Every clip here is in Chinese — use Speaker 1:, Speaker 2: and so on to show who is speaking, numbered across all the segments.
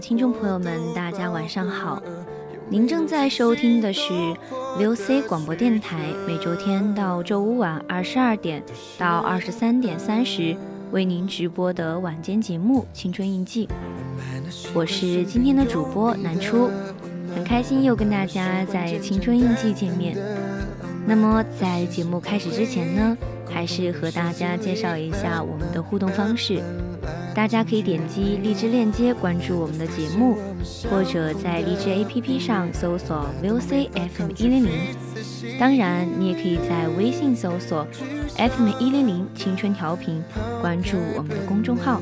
Speaker 1: 听众朋友们，大家晚上好。您正在收听的是 VOC 广播电台，每周天到周五晚二十二点到二十三点三十为您直播的晚间节目《青春印记》。我是今天的主播南初，很开心又跟大家在《青春印记》见面。那么在节目开始之前呢，还是和大家介绍一下我们的互动方式。大家可以点击荔枝链接关注我们的节目，或者在荔枝 APP 上搜索 VOC FM 一零零。当然，你也可以在微信搜索 FM 一零零青春调频，关注我们的公众号。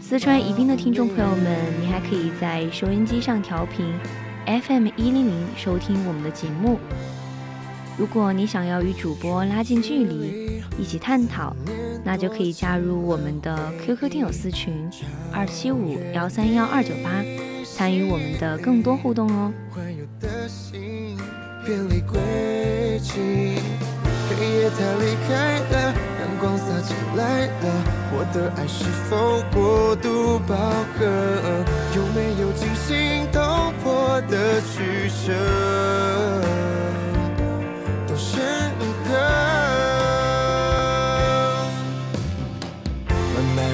Speaker 1: 四川宜宾的听众朋友们，你还可以在收音机上调频 FM 一零零收听我们的节目。如果你想要与主播拉近距离，一起探讨。那就可以加入我们的 QQ 听友私群二七五幺三幺二九八，参与我们的更多互动哦。黑夜它离开了，阳光洒进来了，我的爱是否过度饱和？有没有惊心动魄的取舍？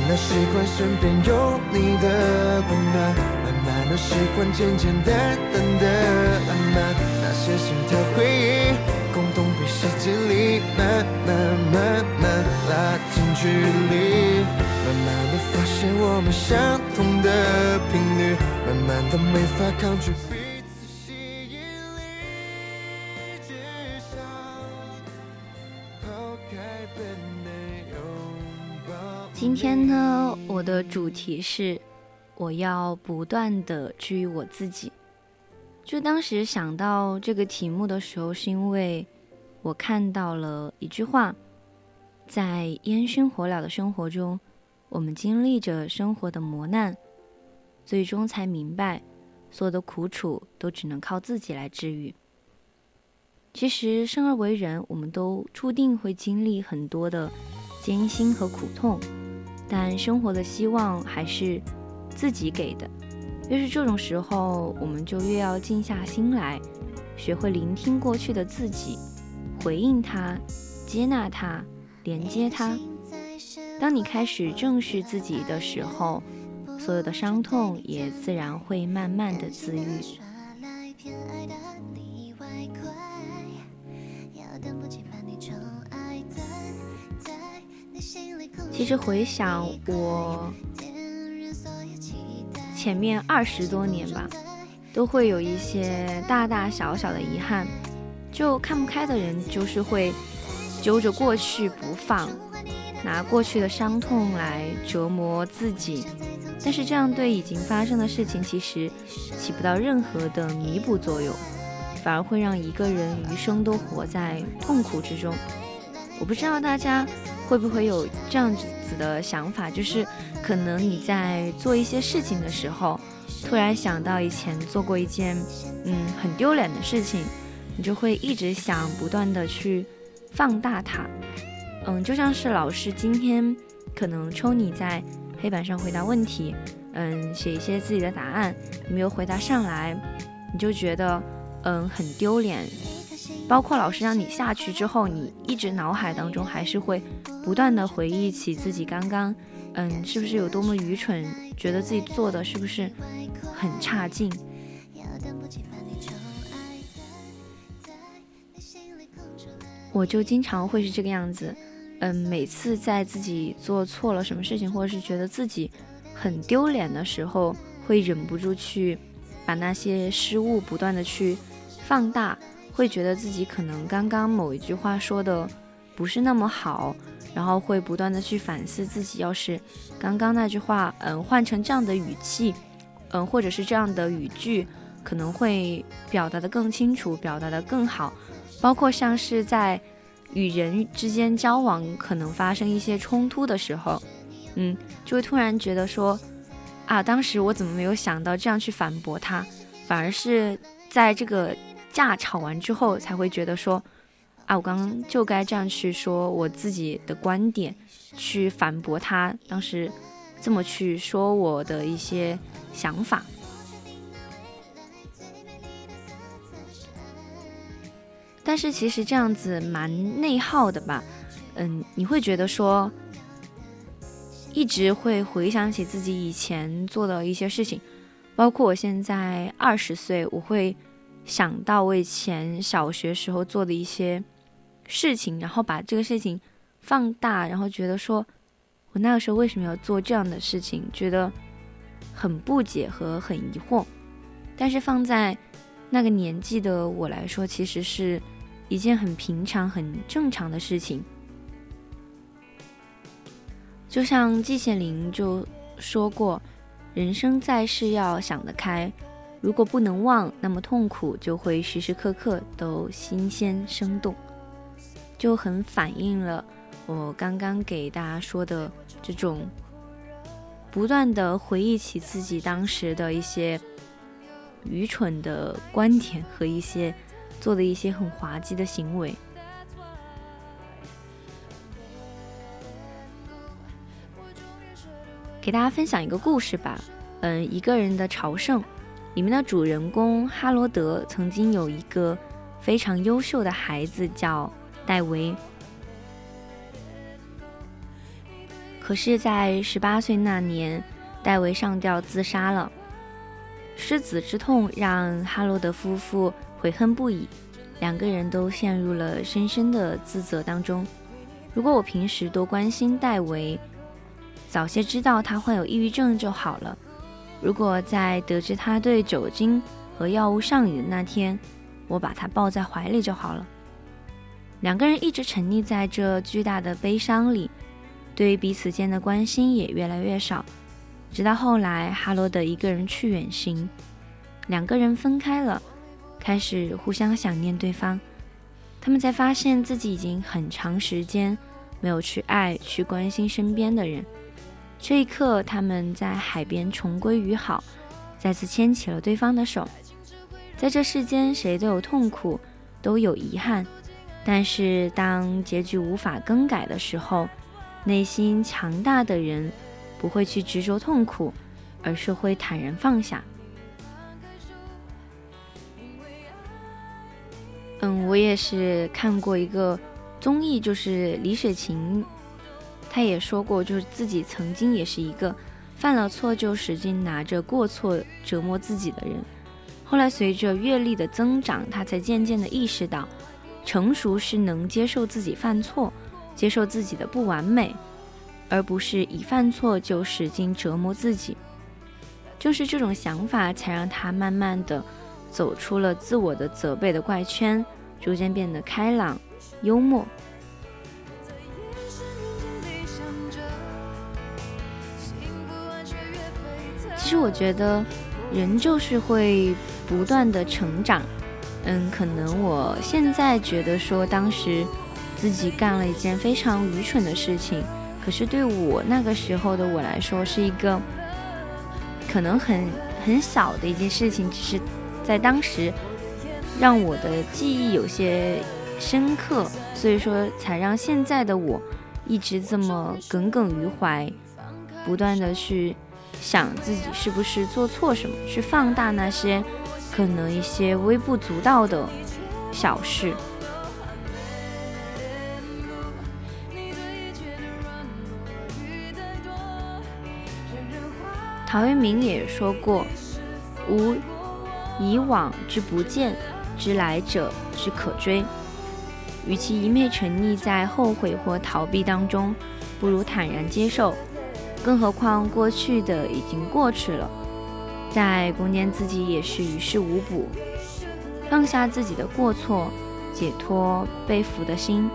Speaker 1: 慢习惯身边有你的温暖，慢慢的习惯简简单单的浪漫，那些心跳回忆，共同被时间里慢慢慢慢拉近距离，慢慢的发现我们相同的频率，慢慢的没法抗拒。今天呢，我的主题是我要不断的治愈我自己。就当时想到这个题目的时候，是因为我看到了一句话：在烟熏火燎的生活中，我们经历着生活的磨难，最终才明白，所有的苦楚都只能靠自己来治愈。其实生而为人，我们都注定会经历很多的艰辛和苦痛。但生活的希望还是自己给的，越是这种时候，我们就越要静下心来，学会聆听过去的自己，回应它，接纳它，连接它。当你开始正视自己的时候，所有的伤痛也自然会慢慢的自愈。其实回想我前面二十多年吧，都会有一些大大小小的遗憾。就看不开的人，就是会揪着过去不放，拿过去的伤痛来折磨自己。但是这样对已经发生的事情其实起不到任何的弥补作用，反而会让一个人余生都活在痛苦之中。我不知道大家会不会有这样子的想法，就是可能你在做一些事情的时候，突然想到以前做过一件嗯很丢脸的事情，你就会一直想不断的去放大它。嗯，就像是老师今天可能抽你在。黑板上回答问题，嗯，写一些自己的答案，你没有回答上来，你就觉得嗯很丢脸。包括老师让你下去之后，你一直脑海当中还是会不断的回忆起自己刚刚嗯是不是有多么愚蠢，觉得自己做的是不是很差劲。我就经常会是这个样子。嗯，每次在自己做错了什么事情，或者是觉得自己很丢脸的时候，会忍不住去把那些失误不断的去放大，会觉得自己可能刚刚某一句话说的不是那么好，然后会不断的去反思自己，要是刚刚那句话，嗯，换成这样的语气，嗯，或者是这样的语句，可能会表达的更清楚，表达的更好，包括像是在。与人之间交往可能发生一些冲突的时候，嗯，就会突然觉得说，啊，当时我怎么没有想到这样去反驳他，反而是在这个架吵完之后才会觉得说，啊，我刚刚就该这样去说我自己的观点，去反驳他当时这么去说我的一些想法。但是其实这样子蛮内耗的吧，嗯，你会觉得说，一直会回想起自己以前做的一些事情，包括我现在二十岁，我会想到我以前小学时候做的一些事情，然后把这个事情放大，然后觉得说我那个时候为什么要做这样的事情，觉得很不解和很疑惑。但是放在那个年纪的我来说，其实是。一件很平常、很正常的事情，就像季羡林就说过：“人生在世要想得开，如果不能忘，那么痛苦就会时时刻刻都新鲜生动。”就很反映了我刚刚给大家说的这种不断的回忆起自己当时的一些愚蠢的观点和一些。做的一些很滑稽的行为，给大家分享一个故事吧。嗯，一个人的朝圣，里面的主人公哈罗德曾经有一个非常优秀的孩子叫戴维，可是，在十八岁那年，戴维上吊自杀了。失子之痛让哈罗德夫妇。悔恨不已，两个人都陷入了深深的自责当中。如果我平时多关心戴维，早些知道他患有抑郁症就好了。如果在得知他对酒精和药物上瘾的那天，我把他抱在怀里就好了。两个人一直沉溺在这巨大的悲伤里，对于彼此间的关心也越来越少。直到后来，哈罗德一个人去远行，两个人分开了。开始互相想念对方，他们才发现自己已经很长时间没有去爱、去关心身边的人。这一刻，他们在海边重归于好，再次牵起了对方的手。在这世间，谁都有痛苦，都有遗憾，但是当结局无法更改的时候，内心强大的人不会去执着痛苦，而是会坦然放下。嗯，我也是看过一个综艺，就是李雪琴，他也说过，就是自己曾经也是一个犯了错就使劲拿着过错折磨自己的人。后来随着阅历的增长，他才渐渐的意识到，成熟是能接受自己犯错，接受自己的不完美，而不是一犯错就使劲折磨自己。就是这种想法，才让他慢慢的。走出了自我的责备的怪圈，逐渐变得开朗、幽默。其实我觉得，人就是会不断的成长。嗯，可能我现在觉得说当时自己干了一件非常愚蠢的事情，可是对我那个时候的我来说是一个可能很很小的一件事情，只是在当时让我的记忆有些深刻，所以说才让现在的我一直这么耿耿于怀，不断的去想自己是不是做错什么，去放大那些。可能一些微不足道的小事。陶渊明也说过：“吾以往之不见，知来者之可追。”与其一昧沉溺在后悔或逃避当中，不如坦然接受。更何况过去的已经过去了。在攻坚自己也是于事无补，放下自己的过错，解脱被俘的心，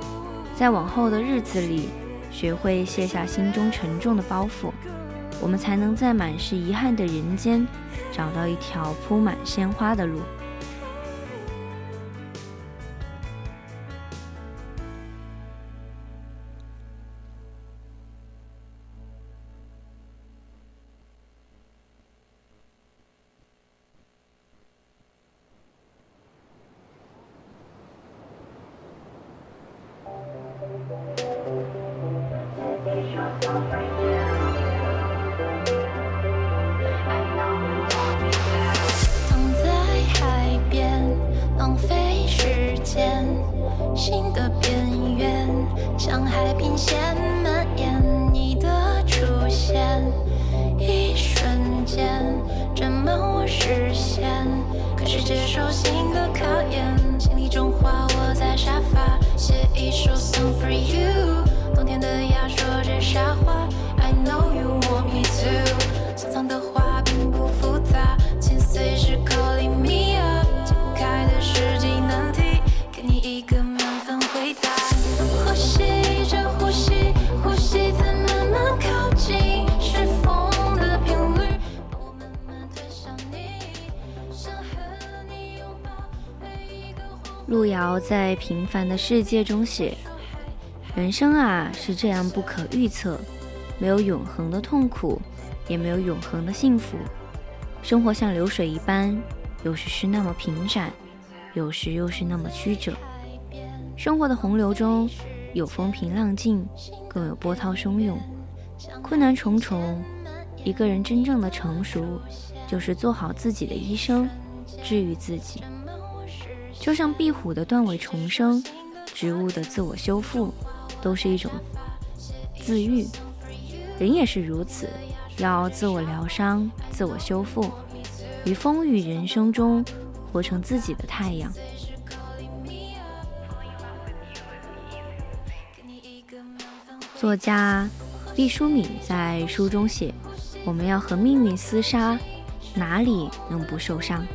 Speaker 1: 在往后的日子里，学会卸下心中沉重的包袱，我们才能在满是遗憾的人间，找到一条铺满鲜花的。路平凡的世界》中写：“人生啊，是这样不可预测，没有永恒的痛苦，也没有永恒的幸福。生活像流水一般，有时是那么平展，有时又是那么曲折。生活的洪流中有风平浪静，更有波涛汹涌，困难重重。一个人真正的成熟，就是做好自己的医生，治愈自己。”就像壁虎的断尾重生，植物的自我修复，都是一种自愈。人也是如此，要自我疗伤、自我修复，于风雨人生中活成自己的太阳。作家毕淑敏在书中写：“我们要和命运厮杀，哪里能不受伤？”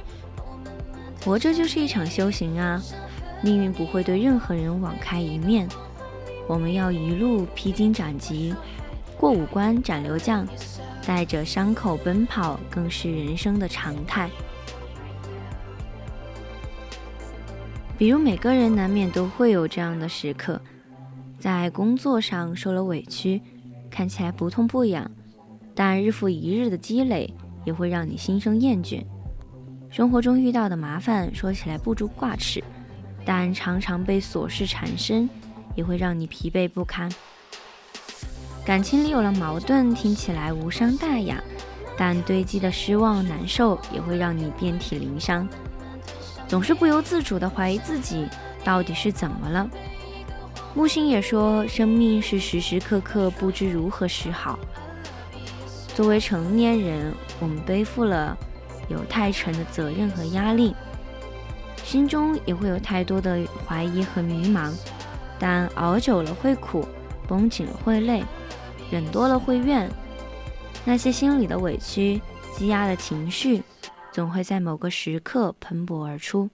Speaker 1: 活着就是一场修行啊！命运不会对任何人网开一面，我们要一路披荆斩棘，过五关斩六将，带着伤口奔跑，更是人生的常态。比如每个人难免都会有这样的时刻，在工作上受了委屈，看起来不痛不痒，但日复一日的积累也会让你心生厌倦。生活中遇到的麻烦说起来不足挂齿，但常常被琐事缠身，也会让你疲惫不堪。感情里有了矛盾，听起来无伤大雅，但堆积的失望、难受也会让你遍体鳞伤。总是不由自主地怀疑自己到底是怎么了。木星也说，生命是时时刻刻不知如何是好。作为成年人，我们背负了。有太沉的责任和压力，心中也会有太多的怀疑和迷茫，但熬久了会苦，绷紧了会累，忍多了会怨。那些心里的委屈、积压的情绪，总会在某个时刻喷薄而出。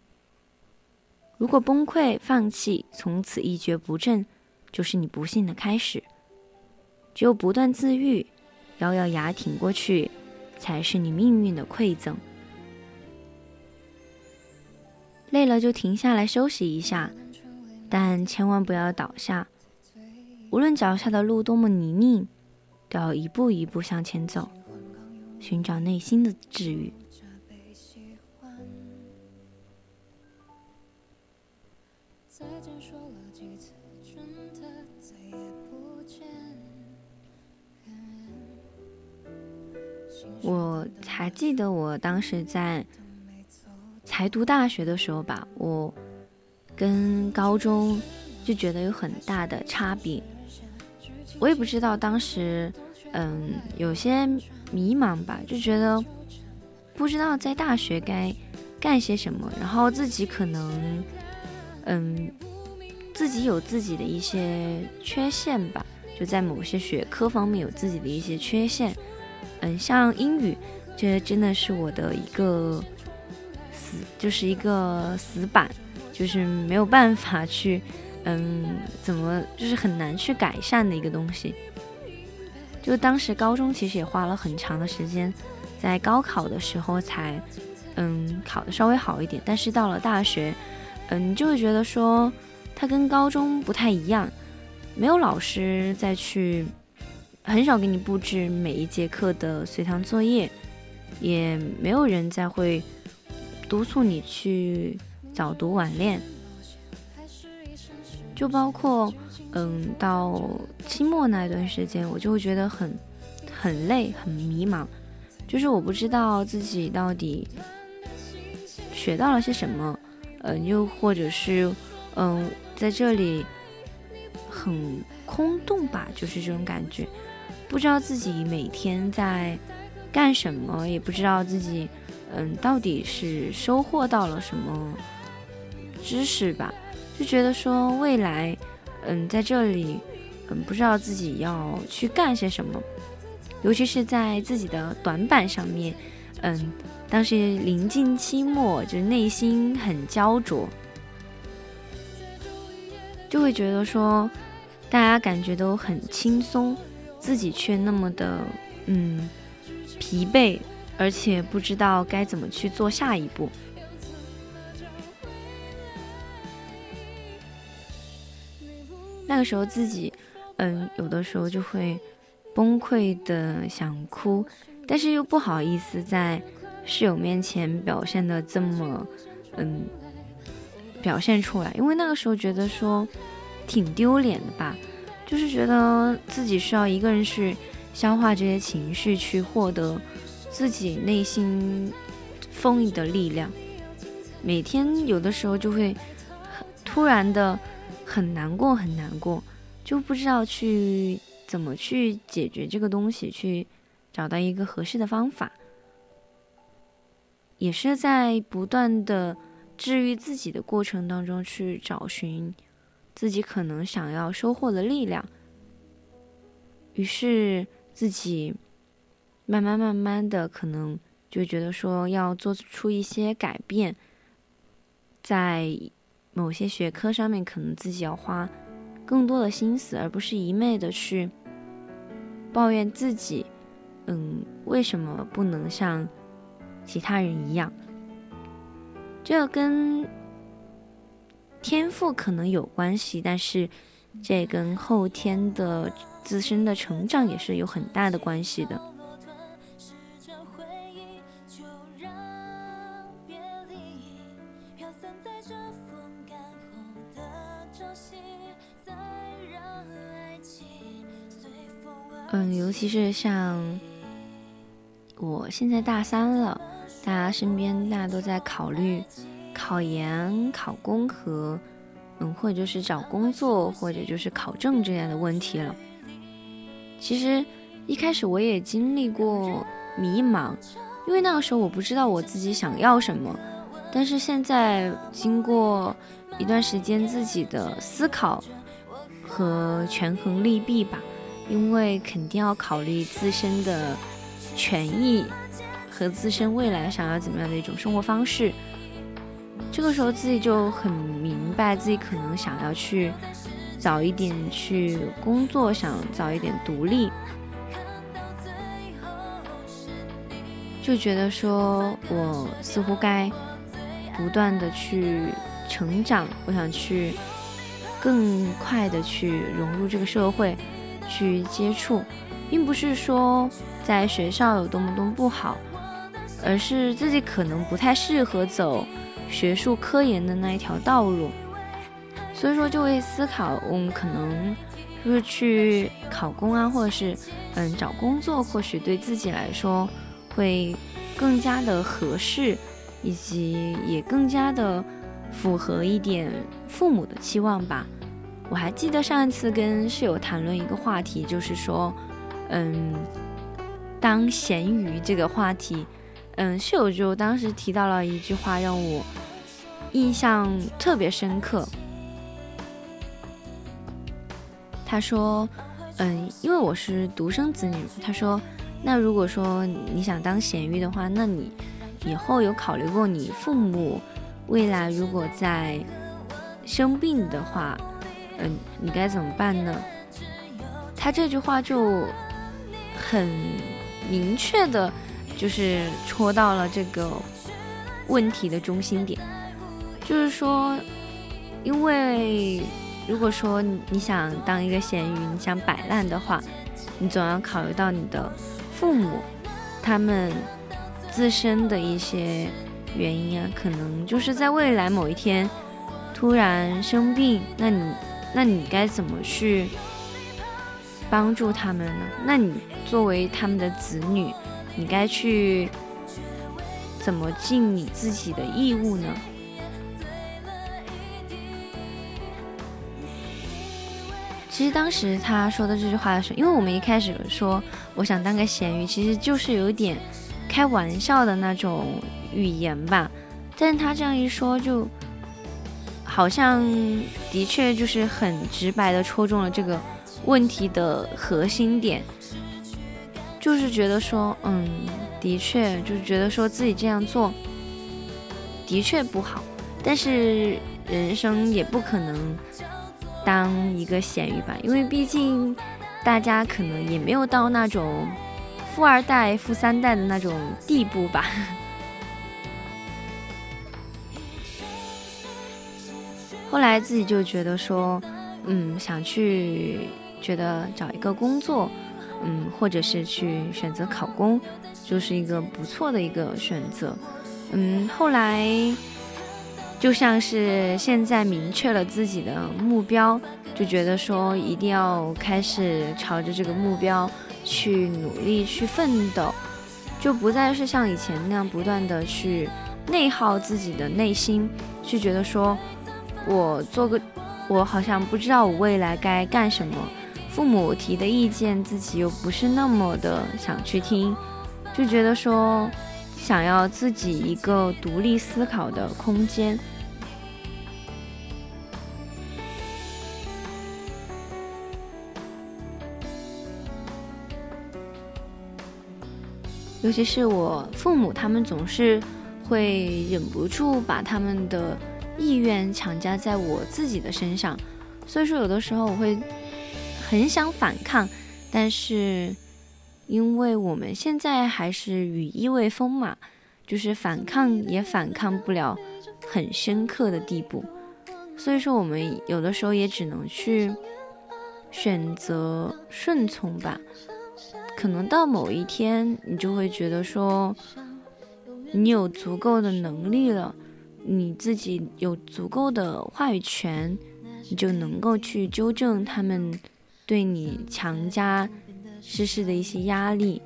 Speaker 1: 如果崩溃、放弃，从此一蹶不振，就是你不幸的开始。只有不断自愈，咬咬牙挺过去。才是你命运的馈赠。累了就停下来休息一下，但千万不要倒下。无论脚下的路多么泥泞，都要一步一步向前走，寻找内心的治愈。我还记得我当时在才读大学的时候吧，我跟高中就觉得有很大的差别。我也不知道当时，嗯，有些迷茫吧，就觉得不知道在大学该干些什么，然后自己可能，嗯，自己有自己的一些缺陷吧，就在某些学科方面有自己的一些缺陷，嗯，像英语，这真的是我的一个死，就是一个死板，就是没有办法去。嗯，怎么就是很难去改善的一个东西？就当时高中其实也花了很长的时间，在高考的时候才嗯考的稍微好一点。但是到了大学，嗯，就会觉得说它跟高中不太一样，没有老师再去，很少给你布置每一节课的随堂作业，也没有人再会督促你去早读晚练。就包括，嗯，到期末那一段时间，我就会觉得很很累，很迷茫，就是我不知道自己到底学到了些什么，嗯，又或者是，嗯，在这里很空洞吧，就是这种感觉，不知道自己每天在干什么，也不知道自己，嗯，到底是收获到了什么知识吧。就觉得说未来，嗯，在这里，嗯，不知道自己要去干些什么，尤其是在自己的短板上面，嗯，当时临近期末，就是内心很焦灼，就会觉得说，大家感觉都很轻松，自己却那么的，嗯，疲惫，而且不知道该怎么去做下一步。那个时候自己，嗯，有的时候就会崩溃的想哭，但是又不好意思在室友面前表现的这么，嗯，表现出来，因为那个时候觉得说挺丢脸的吧，就是觉得自己需要一个人去消化这些情绪，去获得自己内心丰盈的力量。每天有的时候就会突然的。很难过，很难过，就不知道去怎么去解决这个东西，去找到一个合适的方法，也是在不断的治愈自己的过程当中去找寻自己可能想要收获的力量。于是自己慢慢慢慢的可能就觉得说要做出一些改变，在。某些学科上面，可能自己要花更多的心思，而不是一昧的去抱怨自己，嗯，为什么不能像其他人一样？这跟天赋可能有关系，但是这跟后天的自身的成长也是有很大的关系的。嗯，尤其是像我现在大三了，大家身边大家都在考虑考研、考公和，嗯，或者就是找工作，或者就是考证这样的问题了。其实一开始我也经历过迷茫，因为那个时候我不知道我自己想要什么。但是现在经过一段时间自己的思考和权衡利弊吧。因为肯定要考虑自身的权益和自身未来想要怎么样的一种生活方式，这个时候自己就很明白自己可能想要去早一点去工作，想早一点独立。就觉得说我似乎该不断的去成长，我想去更快的去融入这个社会，去接触，并不是说在学校有多么多么不好，而是自己可能不太适合走学术科研的那一条道路，所以说就会思考，我们可能就是去考公啊，或者是嗯找工作，或许对自己来说。会更加的合适，以及也更加的符合一点父母的期望吧。我还记得上一次跟室友谈论一个话题，就是说，嗯，当咸鱼这个话题，嗯，室友就当时提到了一句话，让我印象特别深刻。他说，嗯，因为我是独生子女，他说。那如果说你想当咸鱼的话，那你以后有考虑过你父母未来如果在生病的话，嗯，你该怎么办呢？他这句话就很明确的，就是戳到了这个问题的中心点，就是说，因为如果说你想当一个咸鱼，你想摆烂的话，你总要考虑到你的。父母，他们自身的一些原因啊，可能就是在未来某一天突然生病，那你，那你该怎么去帮助他们呢？那你作为他们的子女，你该去怎么尽你自己的义务呢？其实当时他说的这句话的时候，因为我们一开始说我想当个咸鱼，其实就是有点开玩笑的那种语言吧。但是他这样一说，就好像的确就是很直白的戳中了这个问题的核心点，就是觉得说，嗯，的确就是觉得说自己这样做的确不好，但是人生也不可能。当一个咸鱼吧，因为毕竟大家可能也没有到那种富二代、富三代的那种地步吧。后来自己就觉得说，嗯，想去觉得找一个工作，嗯，或者是去选择考公，就是一个不错的一个选择。嗯，后来。就像是现在明确了自己的目标，就觉得说一定要开始朝着这个目标去努力去奋斗，就不再是像以前那样不断的去内耗自己的内心，去觉得说我做个我好像不知道我未来该干什么，父母提的意见自己又不是那么的想去听，就觉得说想要自己一个独立思考的空间。尤其是我父母，他们总是会忍不住把他们的意愿强加在我自己的身上，所以说有的时候我会很想反抗，但是因为我们现在还是羽翼未丰嘛，就是反抗也反抗不了很深刻的地步，所以说我们有的时候也只能去选择顺从吧。可能到某一天，你就会觉得说，你有足够的能力了，你自己有足够的话语权，你就能够去纠正他们对你强加施事的一些压力，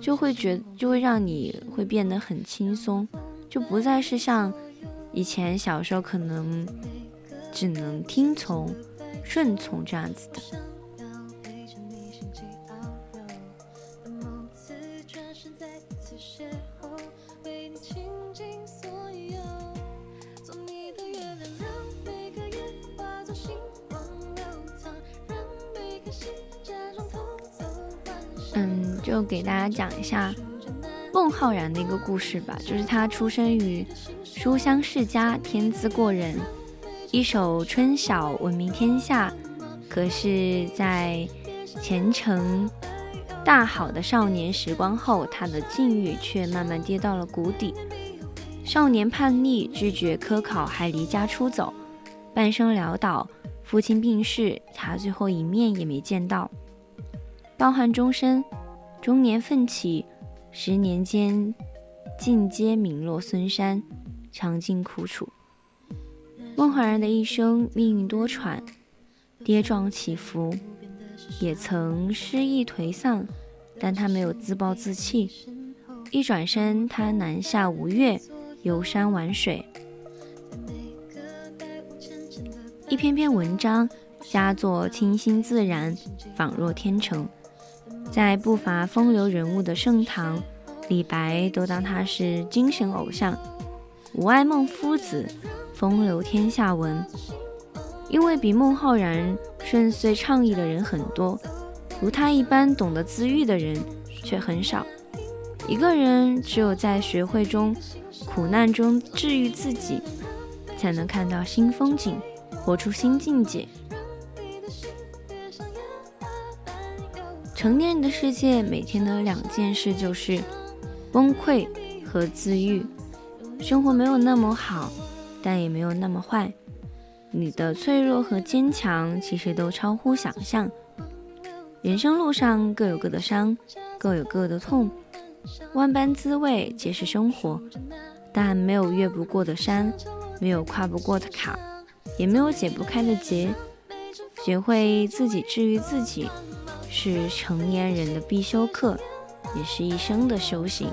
Speaker 1: 就会觉就会让你会变得很轻松，就不再是像以前小时候可能只能听从、顺从这样子的。就给大家讲一下孟浩然的一个故事吧。就是他出生于书香世家，天资过人，一手春晓闻名天下。可是，在前程
Speaker 2: 大好的少年时光后，他的境遇却慢慢跌到了谷底。少年叛逆，拒绝科考，还离家出走，半生潦倒。父亲病逝，他最后一面也没见到。抱憾终身，中年奋起，十年间尽皆名落孙山，尝尽苦楚。孟浩然的一生命运多舛，跌撞起伏，也曾失意颓丧，但他没有自暴自弃。一转身，他南下吴越，游山玩水。一篇篇文章，佳作清新自然，仿若天成。在不乏风流人物的盛唐，李白都当他是精神偶像。吾爱孟夫子，风流天下闻。因为比孟浩然顺遂畅意的人很多，如他一般懂得自愈的人却很少。一个人只有在学会中、苦难中治愈自己，才能看到新风景。活出新境界。成年人的世界，每天的两件事就是崩溃和自愈。生活没有那么好，但也没有那么坏。你的脆弱和坚强，其实都超乎想象。人生路上各有各的伤，各有各的痛，万般滋味皆是生活。但没有越不过的山，没有跨不过的坎。也没有解不开的结，学会自己治愈自己，是成年人的必修课，也是一生的修行。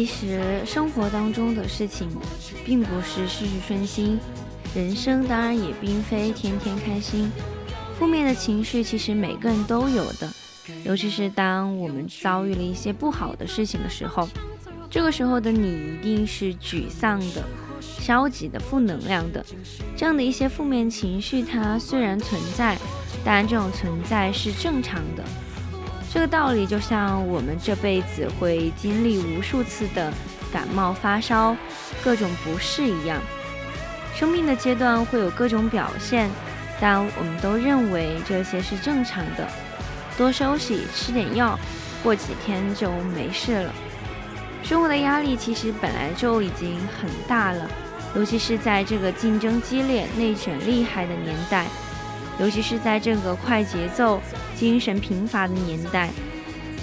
Speaker 1: 其实生活当中的事情并不是事事顺心人生当然也并非天天开心。负面的情绪其实每个人都有的，尤其是当我们遭遇了一些不好的事情的时候，这个时候的你一定是沮丧的、消极的、负能量的。这样的一些负面情绪，它虽然存在，但这种存在是正常的。这个道理就像我们这辈子会经历无数次的感冒发烧、各种不适一样，生命的阶段会有各种表现，但我们都认为这些是正常的。多休息，吃点药，过几天就没事了。生活的压力其实本来就已经很大了，尤其是在这个竞争激烈、内卷厉害的年代。尤其是在这个快节奏、精神贫乏的年代，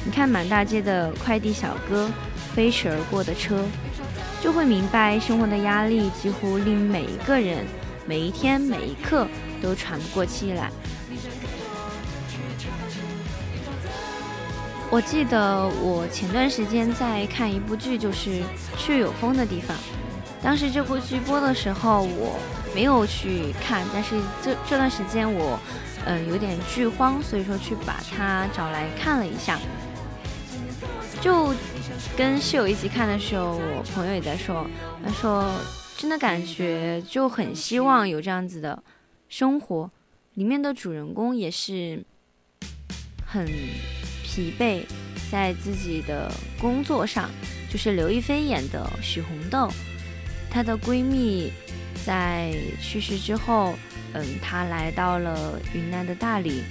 Speaker 1: 你看满大街的快递小哥、飞驰而过的车，就会明白生活的压力几乎令每一个人、每一天、每一刻都喘不过气来。我记得我前段时间在看一部剧，就是《去有风的地方》。当时这部剧播的时候，我没有去看，但是这这段时间我，嗯，有点剧荒，所以说去把它找来看了一下。就跟室友一起看的时候，我朋友也在说，他说真的感觉就很希望有这样子的生活，里面的主人公也是很疲惫，在自己的工作上，就是刘亦菲演的许红豆。她的闺蜜在去世之后，嗯，她来到了云南的大理，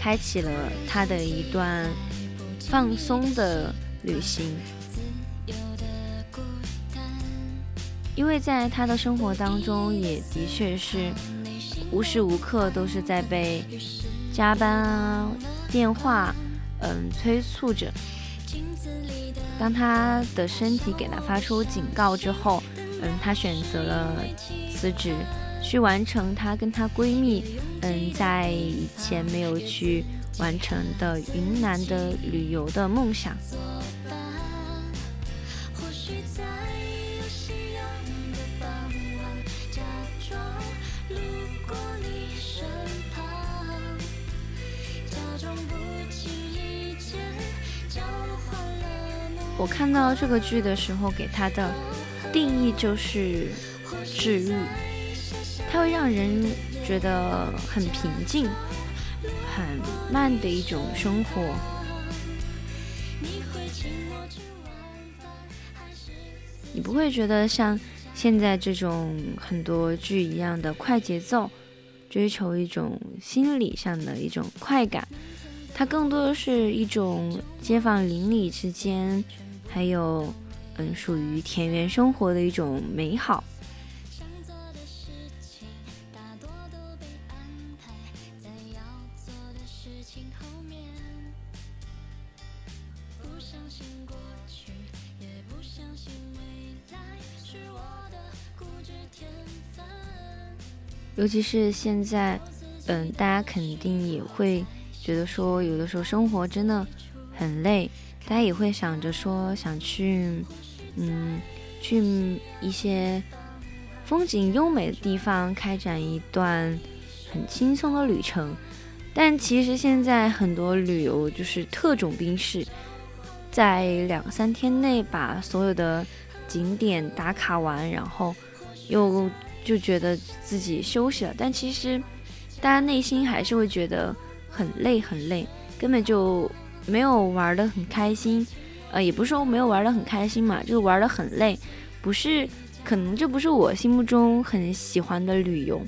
Speaker 1: 开启了他的一段放松的旅行。因为在他的生活当中，也的确是无时无刻都是在被加班啊、电话，嗯，催促着。当他的身体给他发出警告之后，嗯，他选择了辞职，去完成她跟她闺蜜，嗯，在以前没有去完成的云南的旅游的梦想。我看到这个剧的时候，给它的定义就是治愈，它会让人觉得很平静、很慢的一种生活。你不会觉得像现在这种很多剧一样的快节奏，追求一种心理上的一种快感，它更多的是一种街坊邻里之间。还有，嗯，属于田园生活的一种美好。尤其是现在，嗯，大家肯定也会觉得说，有的时候生活真的很累。大家也会想着说想去，嗯，去一些风景优美的地方开展一段很轻松的旅程，但其实现在很多旅游就是特种兵式，在两三天内把所有的景点打卡完，然后又就觉得自己休息了，但其实大家内心还是会觉得很累很累，根本就。没有玩的很开心，呃，也不是说没有玩的很开心嘛，就是玩的很累，不是，可能这不是我心目中很喜欢的旅游，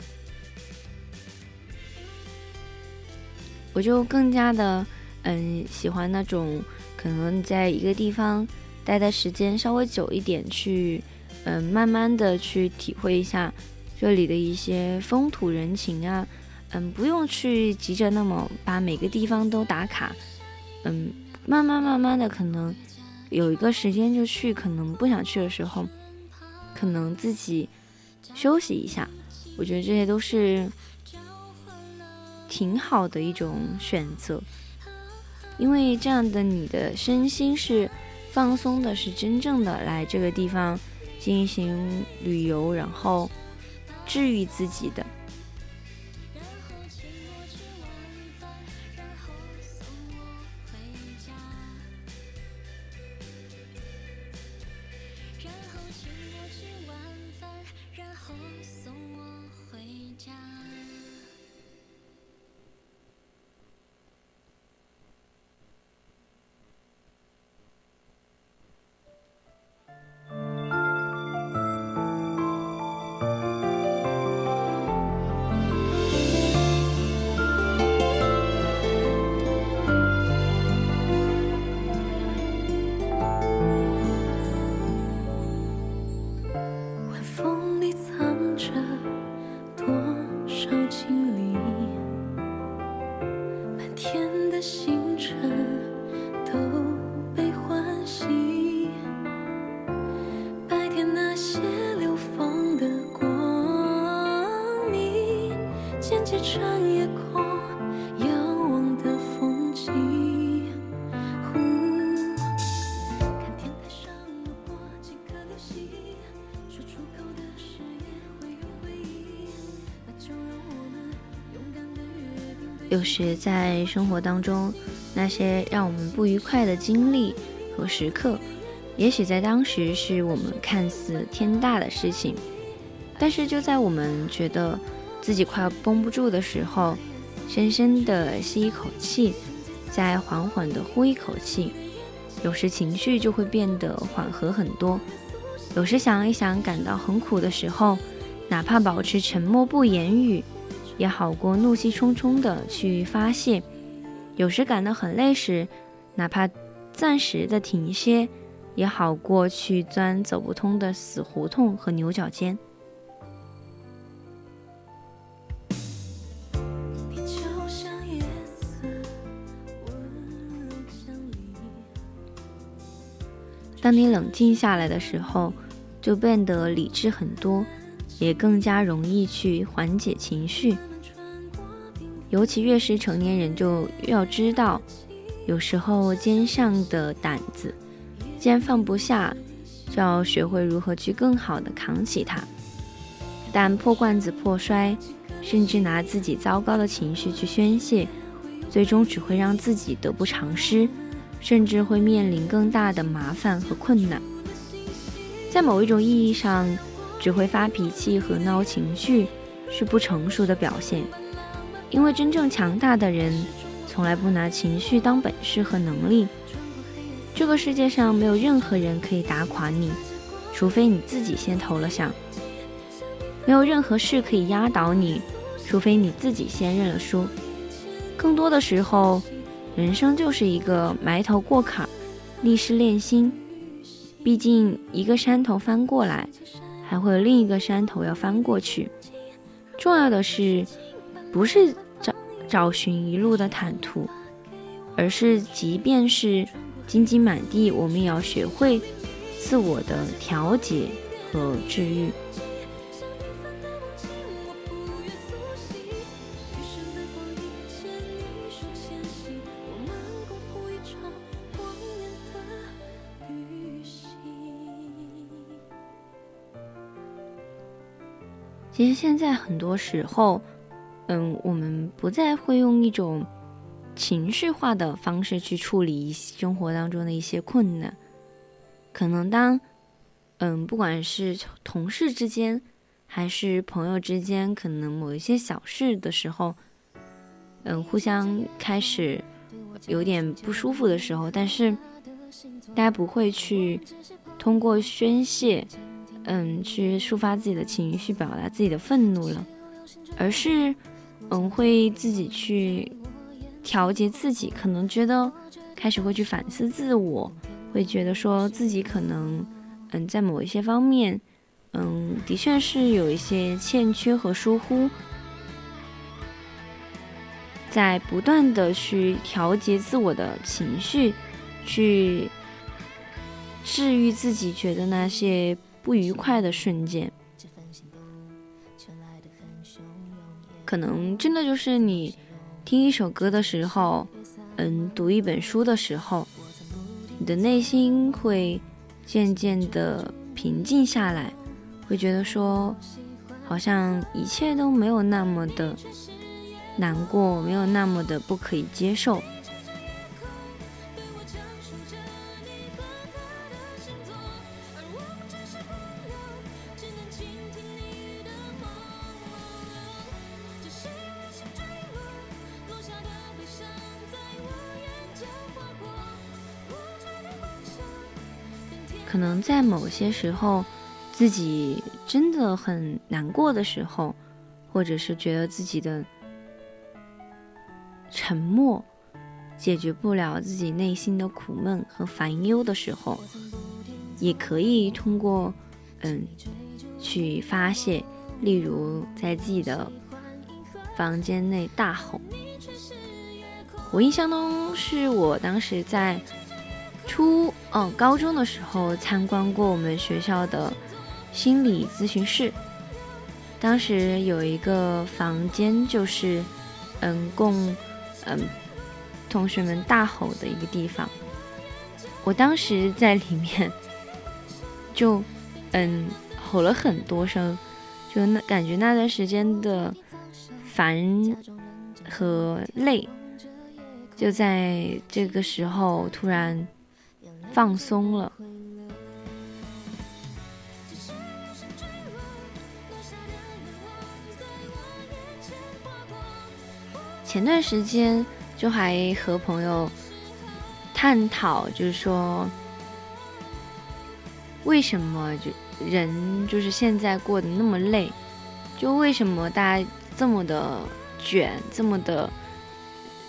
Speaker 1: 我就更加的，嗯，喜欢那种可能在一个地方待的时间稍微久一点，去，嗯，慢慢的去体会一下这里的一些风土人情啊，嗯，不用去急着那么把每个地方都打卡。嗯，慢慢慢慢的，可能有一个时间就去，可能不想去的时候，可能自己休息一下，我觉得这些都是挺好的一种选择。因为这样的你的身心是放松的，是真正的来这个地方进行旅游，然后治愈自己的。有时在生活当中，那些让我们不愉快的经历和时刻，也许在当时是我们看似天大的事情，但是就在我们觉得自己快要绷不住的时候，深深的吸一口气，再缓缓的呼一口气，有时情绪就会变得缓和很多。有时想一想，感到很苦的时候，哪怕保持沉默不言语。也好过怒气冲冲的去发泄，有时感到很累时，哪怕暂时的停歇，也好过去钻走不通的死胡同和牛角尖。当你冷静下来的时候，就变得理智很多。也更加容易去缓解情绪，尤其越是成年人，就越要知道，有时候肩上的担子既然放不下，就要学会如何去更好的扛起它。但破罐子破摔，甚至拿自己糟糕的情绪去宣泄，最终只会让自己得不偿失，甚至会面临更大的麻烦和困难。在某一种意义上。只会发脾气和闹情绪是不成熟的表现，因为真正强大的人从来不拿情绪当本事和能力。这个世界上没有任何人可以打垮你，除非你自己先投了降；没有任何事可以压倒你，除非你自己先认了输。更多的时候，人生就是一个埋头过坎，历事练心。毕竟一个山头翻过来。还会有另一个山头要翻过去。重要的是，不是找找寻一路的坦途，而是即便是荆棘满地，我们也要学会自我的调节和治愈。其实现在很多时候，嗯，我们不再会用一种情绪化的方式去处理生活当中的一些困难。可能当，嗯，不管是同事之间，还是朋友之间，可能某一些小事的时候，嗯，互相开始有点不舒服的时候，但是大家不会去通过宣泄。嗯，去抒发自己的情绪，表达自己的愤怒了，而是，嗯，会自己去调节自己，可能觉得开始会去反思自我，会觉得说自己可能，嗯，在某一些方面，嗯，的确是有一些欠缺和疏忽，在不断的去调节自我的情绪，去治愈自己觉得那些。不愉快的瞬间，可能真的就是你听一首歌的时候，嗯，读一本书的时候，你的内心会渐渐的平静下来，会觉得说，好像一切都没有那么的难过，没有那么的不可以接受。可能在某些时候，自己真的很难过的时候，或者是觉得自己的沉默解决不了自己内心的苦闷和烦忧的时候，也可以通过嗯去发泄，例如在自己的房间内大吼。我印象中是我当时在。初哦，高中的时候参观过我们学校的心理咨询室，当时有一个房间，就是嗯供嗯同学们大吼的一个地方。我当时在里面就嗯吼了很多声，就那感觉那段时间的烦和累，就在这个时候突然。放松了。前段时间就还和朋友探讨，就是说，为什么就人就是现在过得那么累？就为什么大家这么的卷，这么的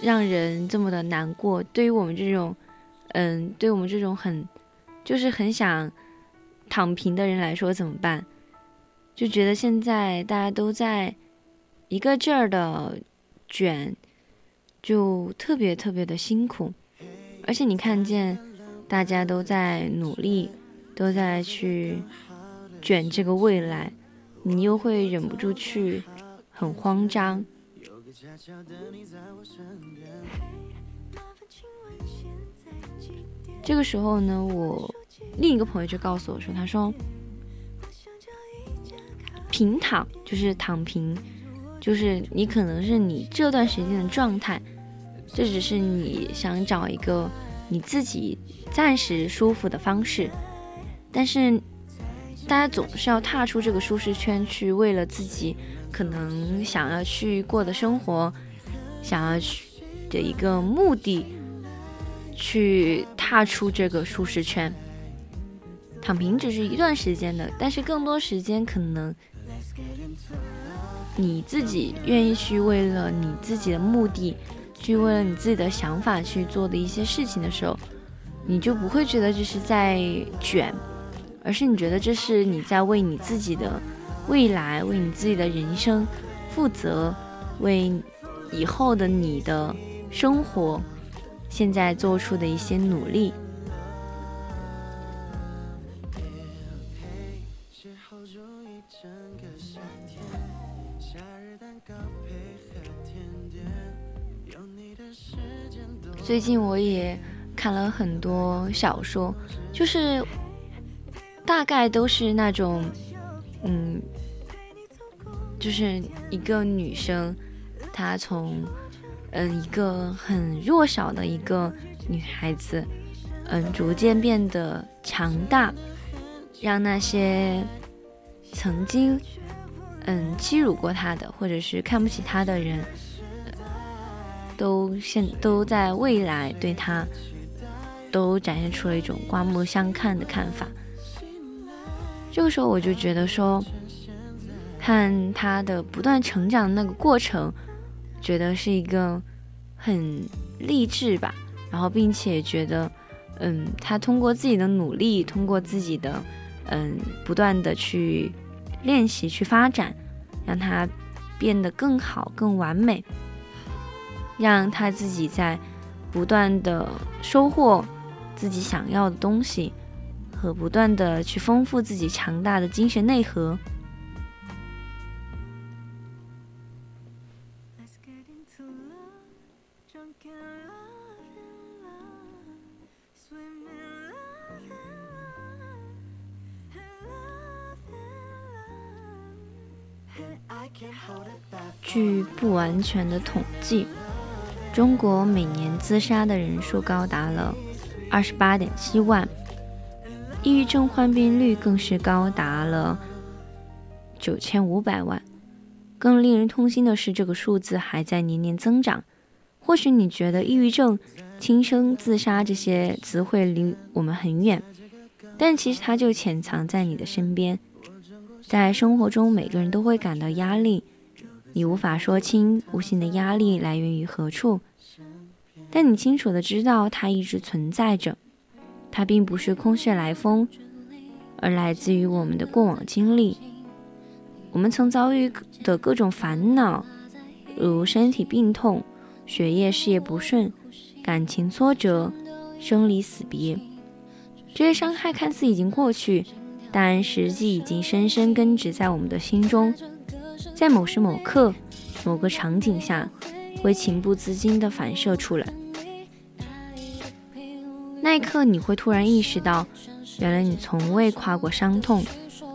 Speaker 1: 让人这么的难过？对于我们这种。嗯，对我们这种很，就是很想躺平的人来说怎么办？就觉得现在大家都在一个劲儿的卷，就特别特别的辛苦。而且你看见大家都在努力，都在去卷这个未来，你又会忍不住去很慌张。有个这个时候呢，我另一个朋友就告诉我说：“他说，平躺就是躺平，就是你可能是你这段时间的状态，这只是你想找一个你自己暂时舒服的方式。但是，大家总是要踏出这个舒适圈，去为了自己可能想要去过的生活，想要去的一个目的。”去踏出这个舒适圈，躺平只是一段时间的，但是更多时间可能你自己愿意去为了你自己的目的，去为了你自己的想法去做的一些事情的时候，你就不会觉得这是在卷，而是你觉得这是你在为你自己的未来、为你自己的人生负责，为以后的你的生活。现在做出的一些努力。最近我也看了很多小说，就是大概都是那种，嗯，就是一个女生，她从。嗯，一个很弱小的一个女孩子，嗯，逐渐变得强大，让那些曾经嗯欺辱过她的，或者是看不起她的人，都现都在未来对她都展现出了一种刮目相看的看法。这个时候，我就觉得说，看她的不断成长的那个过程。觉得是一个很励志吧，然后并且觉得，嗯，他通过自己的努力，通过自己的，嗯，不断的去练习、去发展，让他变得更好、更完美，让他自己在不断的收获自己想要的东西，和不断的去丰富自己强大的精神内核。据不完全的统计，中国每年自杀的人数高达了二十八点七万，抑郁症患病率更是高达了九千五百万。更令人痛心的是，这个数字还在年年增长。或许你觉得抑郁症、轻生、自杀这些词汇离我们很远，但其实它就潜藏在你的身边。在生活中，每个人都会感到压力，你无法说清无形的压力来源于何处，但你清楚的知道它一直存在着。它并不是空穴来风，而来自于我们的过往经历。我们曾遭遇的各种烦恼，如身体病痛、学业事业不顺、感情挫折、生离死别，这些伤害看似已经过去，但实际已经深深根植在我们的心中，在某时某刻、某个场景下，会情不自禁地反射出来。那一刻，你会突然意识到，原来你从未跨过伤痛，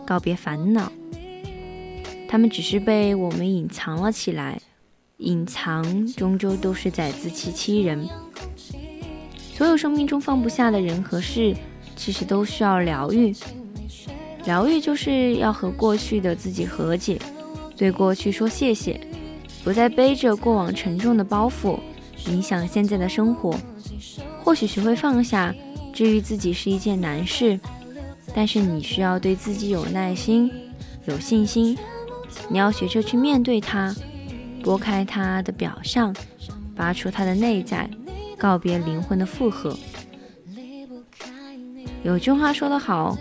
Speaker 1: 告别烦恼。他们只是被我们隐藏了起来，隐藏终究都是在自欺欺人。所有生命中放不下的人和事，其实都需要疗愈。疗愈就是要和过去的自己和解，对过去说谢谢，不再背着过往沉重的包袱，影响现在的生活。或许学会放下，治愈自己是一件难事，但是你需要对自己有耐心，有信心。你要学着去面对它，拨开它的表象，拔出它的内在，告别灵魂的负荷。有句话说得好，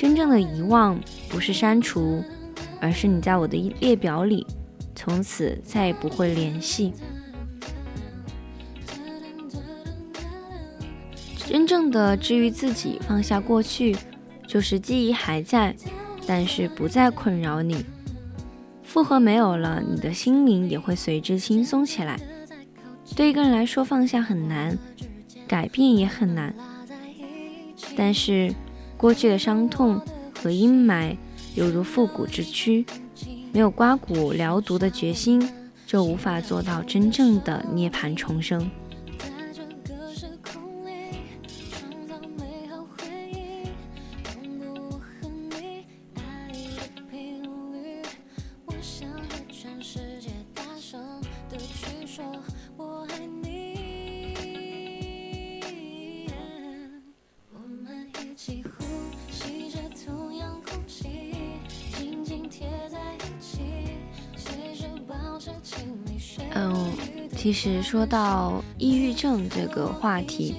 Speaker 1: 真正的遗忘不是删除，而是你在我的列表里，从此再也不会联系。真正的治愈自己，放下过去，就是记忆还在，但是不再困扰你。复合没有了，你的心灵也会随之轻松起来。对一个人来说，放下很难，改变也很难。但是，过去的伤痛和阴霾犹如复古之躯，没有刮骨疗毒的决心，就无法做到真正的涅槃重生。其实说到抑郁症这个话题，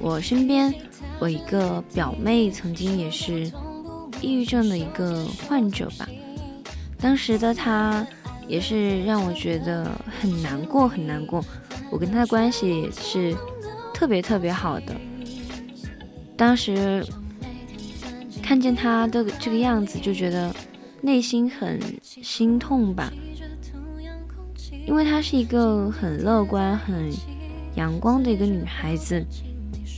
Speaker 1: 我身边我一个表妹曾经也是抑郁症的一个患者吧。当时的她也是让我觉得很难过，很难过。我跟她的关系也是特别特别好的。当时看见她的这个样子，就觉得内心很心痛吧。因为她是一个很乐观、很阳光的一个女孩子，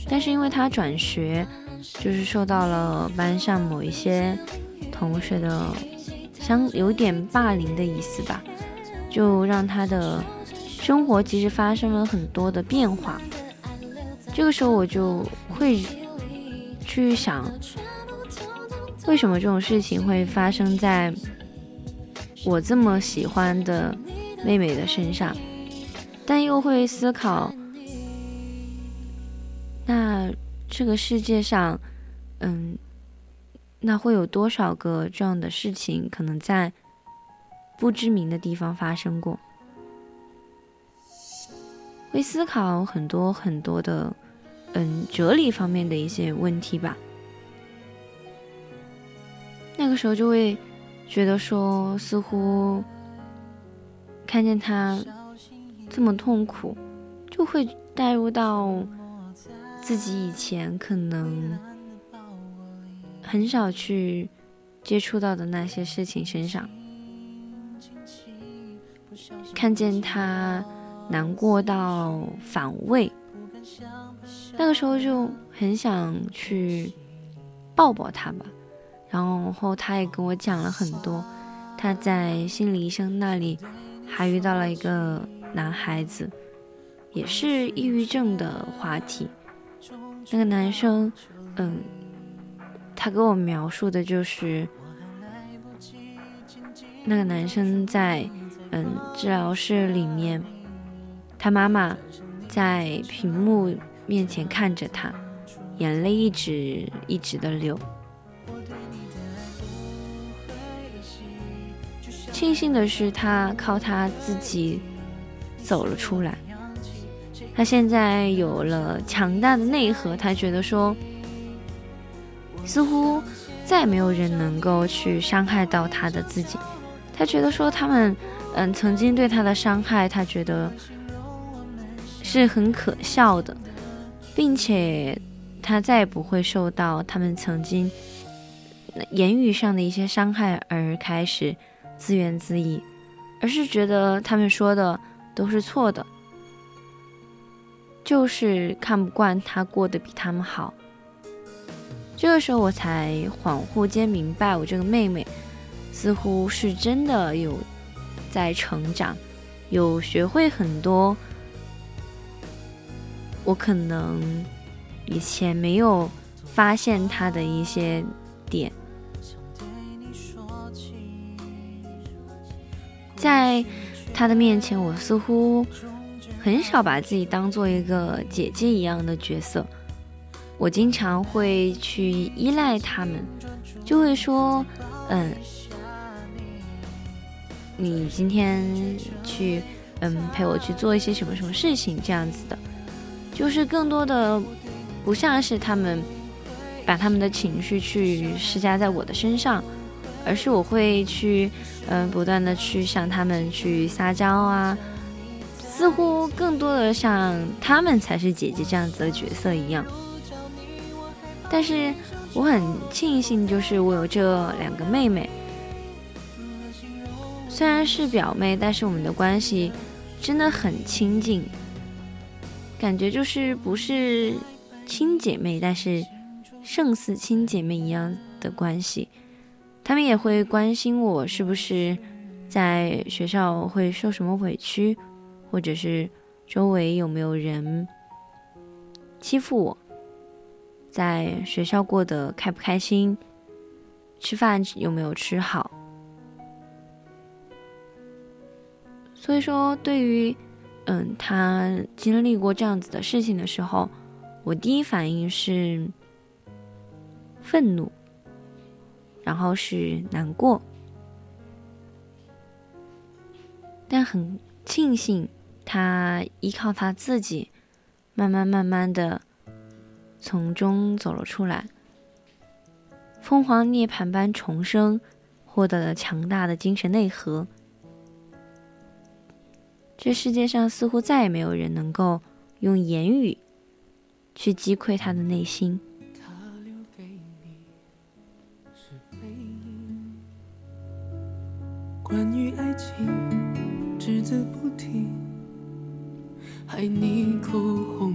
Speaker 1: 但是因为她转学，就是受到了班上某一些同学的相有点霸凌的意思吧，就让她的生活其实发生了很多的变化。这个时候我就会去想，为什么这种事情会发生在我这么喜欢的？妹妹的身上，但又会思考，那这个世界上，嗯，那会有多少个这样的事情可能在不知名的地方发生过？会思考很多很多的，嗯，哲理方面的一些问题吧。那个时候就会觉得说，似乎。看见他这么痛苦，就会带入到自己以前可能很少去接触到的那些事情身上。看见他难过到反胃，那个时候就很想去抱抱他吧。然后他也跟我讲了很多。他在心理医生那里还遇到了一个男孩子，也是抑郁症的话题。那个男生，嗯，他给我描述的就是那个男生在嗯治疗室里面，他妈妈在屏幕面前看着他，眼泪一直一直的流。庆幸的是，他靠他自己走了出来。他现在有了强大的内核，他觉得说，似乎再也没有人能够去伤害到他的自己。他觉得说，他们嗯曾经对他的伤害，他觉得是很可笑的，并且他再也不会受到他们曾经言语上的一些伤害而开始自怨自艾，而是觉得他们说的都是错的。就是看不惯他过得比他们好。这个时候我才恍惚间明白，我这个妹妹似乎是真的有在成长，有学会很多我可能以前没有发现她的一些点。在她的面前，我似乎。很少把自己当做一个姐姐一样的角色，我经常会去依赖他们，就会说，嗯，你今天去，嗯，陪我去做一些什么什么事情，这样子的，就是更多的不像是他们把他们的情绪去施加在我的身上，而是我会去，嗯，不断的去向他们去撒娇啊。似乎更多的像他们才是姐姐这样子的角色一样，但是我很庆幸，就是我有这两个妹妹，虽然是表妹，但是我们的关系真的很亲近，感觉就是不是亲姐妹，但是胜似亲姐妹一样的关系。他们也会关心我是不是在学校会受什么委屈。或者是周围有没有人欺负我，在学校过得开不开心，吃饭有没有吃好？所以说，对于嗯他经历过这样子的事情的时候，我第一反应是愤怒，然后是难过，但很庆幸。他依靠他自己，慢慢慢慢的从中走了出来，凤凰涅槃般重生，获得了强大的精神内核。这世界上似乎再也没有人能够用言语去击溃他的内心。关于爱情，只字不提。害你哭红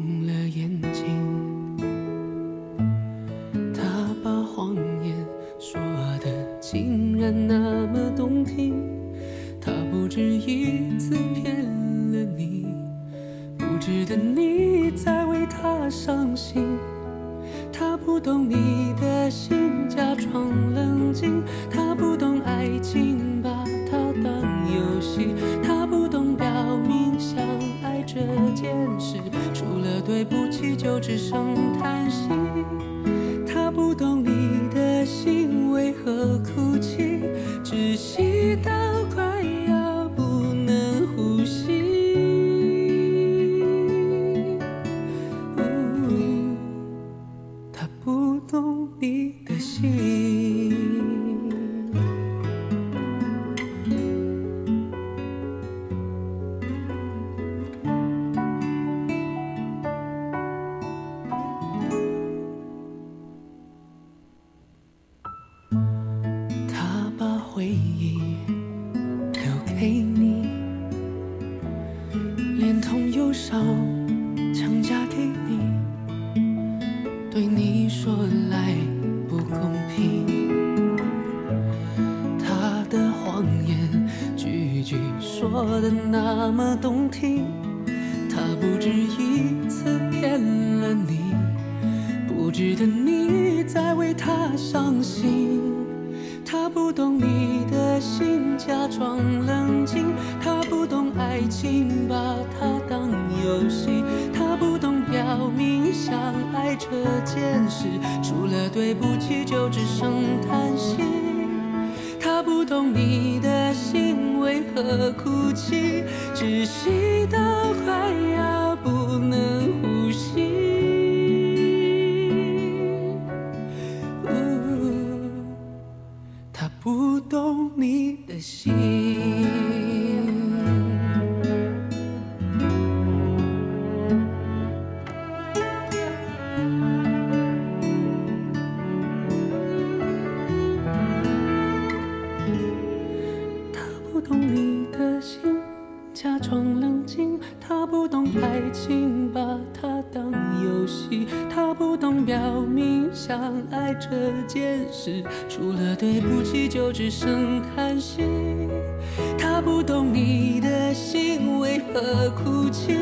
Speaker 1: 你的心为何哭泣，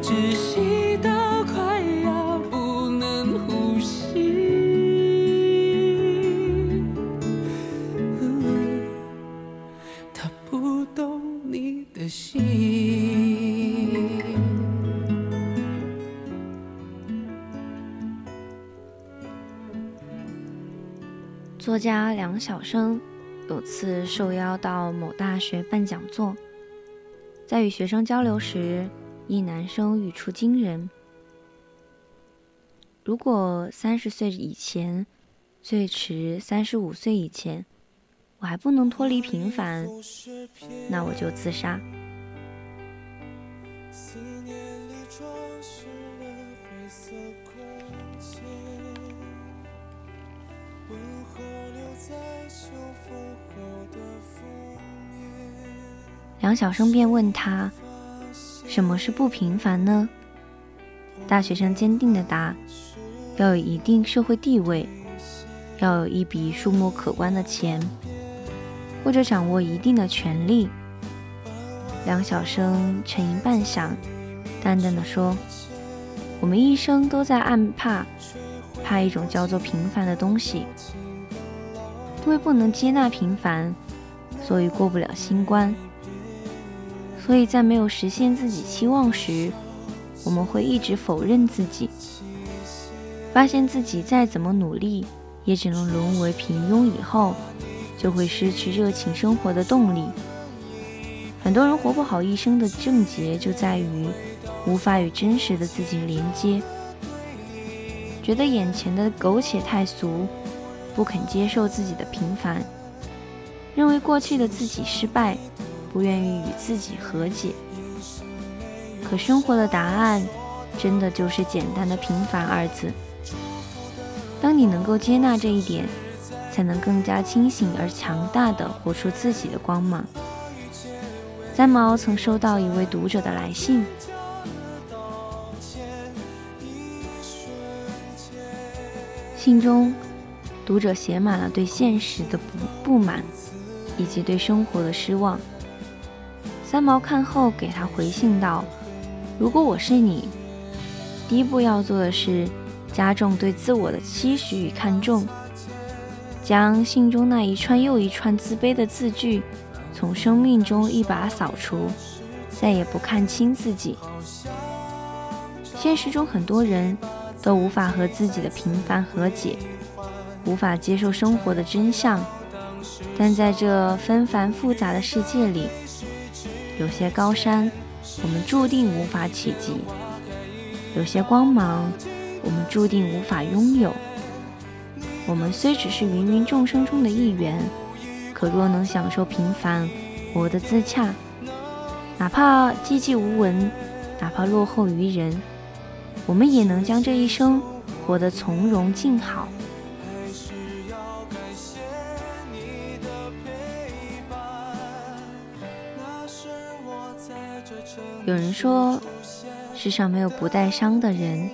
Speaker 1: 窒息到快要不能呼吸。他不懂你的心。作家梁晓声有次受邀到某大学办讲座，在与学生交流时，一男生语出惊人：“如果三十岁以前，最迟三十五岁以前，我还不能脱离平凡，那我就自杀。”梁晓声便问他：“什么是不平凡呢？”大学生坚定地答：“要有一定社会地位，要有一笔数目可观的钱，或者掌握一定的权利。”梁晓声沉吟半晌，淡淡的说：“我们一生都在暗怕，怕一种叫做平凡的东西。因为不能接纳平凡，所以过不了新关。”所以在没有实现自己期望时，我们会一直否认自己，发现自己再怎么努力，也只能沦为平庸。以后就会失去热情生活的动力。很多人活不好一生的症结就在于无法与真实的自己连接，觉得眼前的苟且太俗，不肯接受自己的平凡，认为过去的自己失败。不愿意与自己和解，可生活的答案，真的就是简单的“平凡”二字。当你能够接纳这一点，才能更加清醒而强大的活出自己的光芒。三毛曾收到一位读者的来信，信中读者写满了对现实的不不满，以及对生活的失望。三毛看后给他回信道：“如果我是你，第一步要做的是加重对自我的期许与看重，将信中那一串又一串自卑的字句从生命中一把扫除，再也不看清自己。现实中很多人都无法和自己的平凡和解，无法接受生活的真相，但在这纷繁复杂的世界里。”有些高山，我们注定无法企及；有些光芒，我们注定无法拥有。我们虽只是芸芸众生中的一员，可若能享受平凡，活得自洽，哪怕寂寂无闻，哪怕落后于人，我们也能将这一生活得从容静好。有人说，世上没有不带伤的人，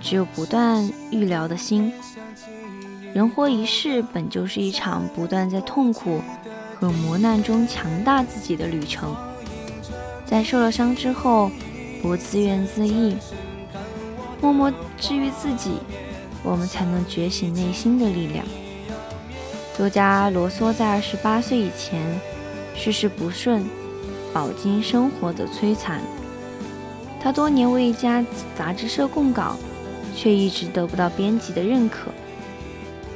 Speaker 1: 只有不断预疗的心。人活一世，本就是一场不断在痛苦和磨难中强大自己的旅程。在受了伤之后，不自怨自艾，默默治愈自己，我们才能觉醒内心的力量。作家罗梭在二十八岁以前，事事不顺，饱经生活的摧残。他多年为一家杂志社供稿，却一直得不到编辑的认可。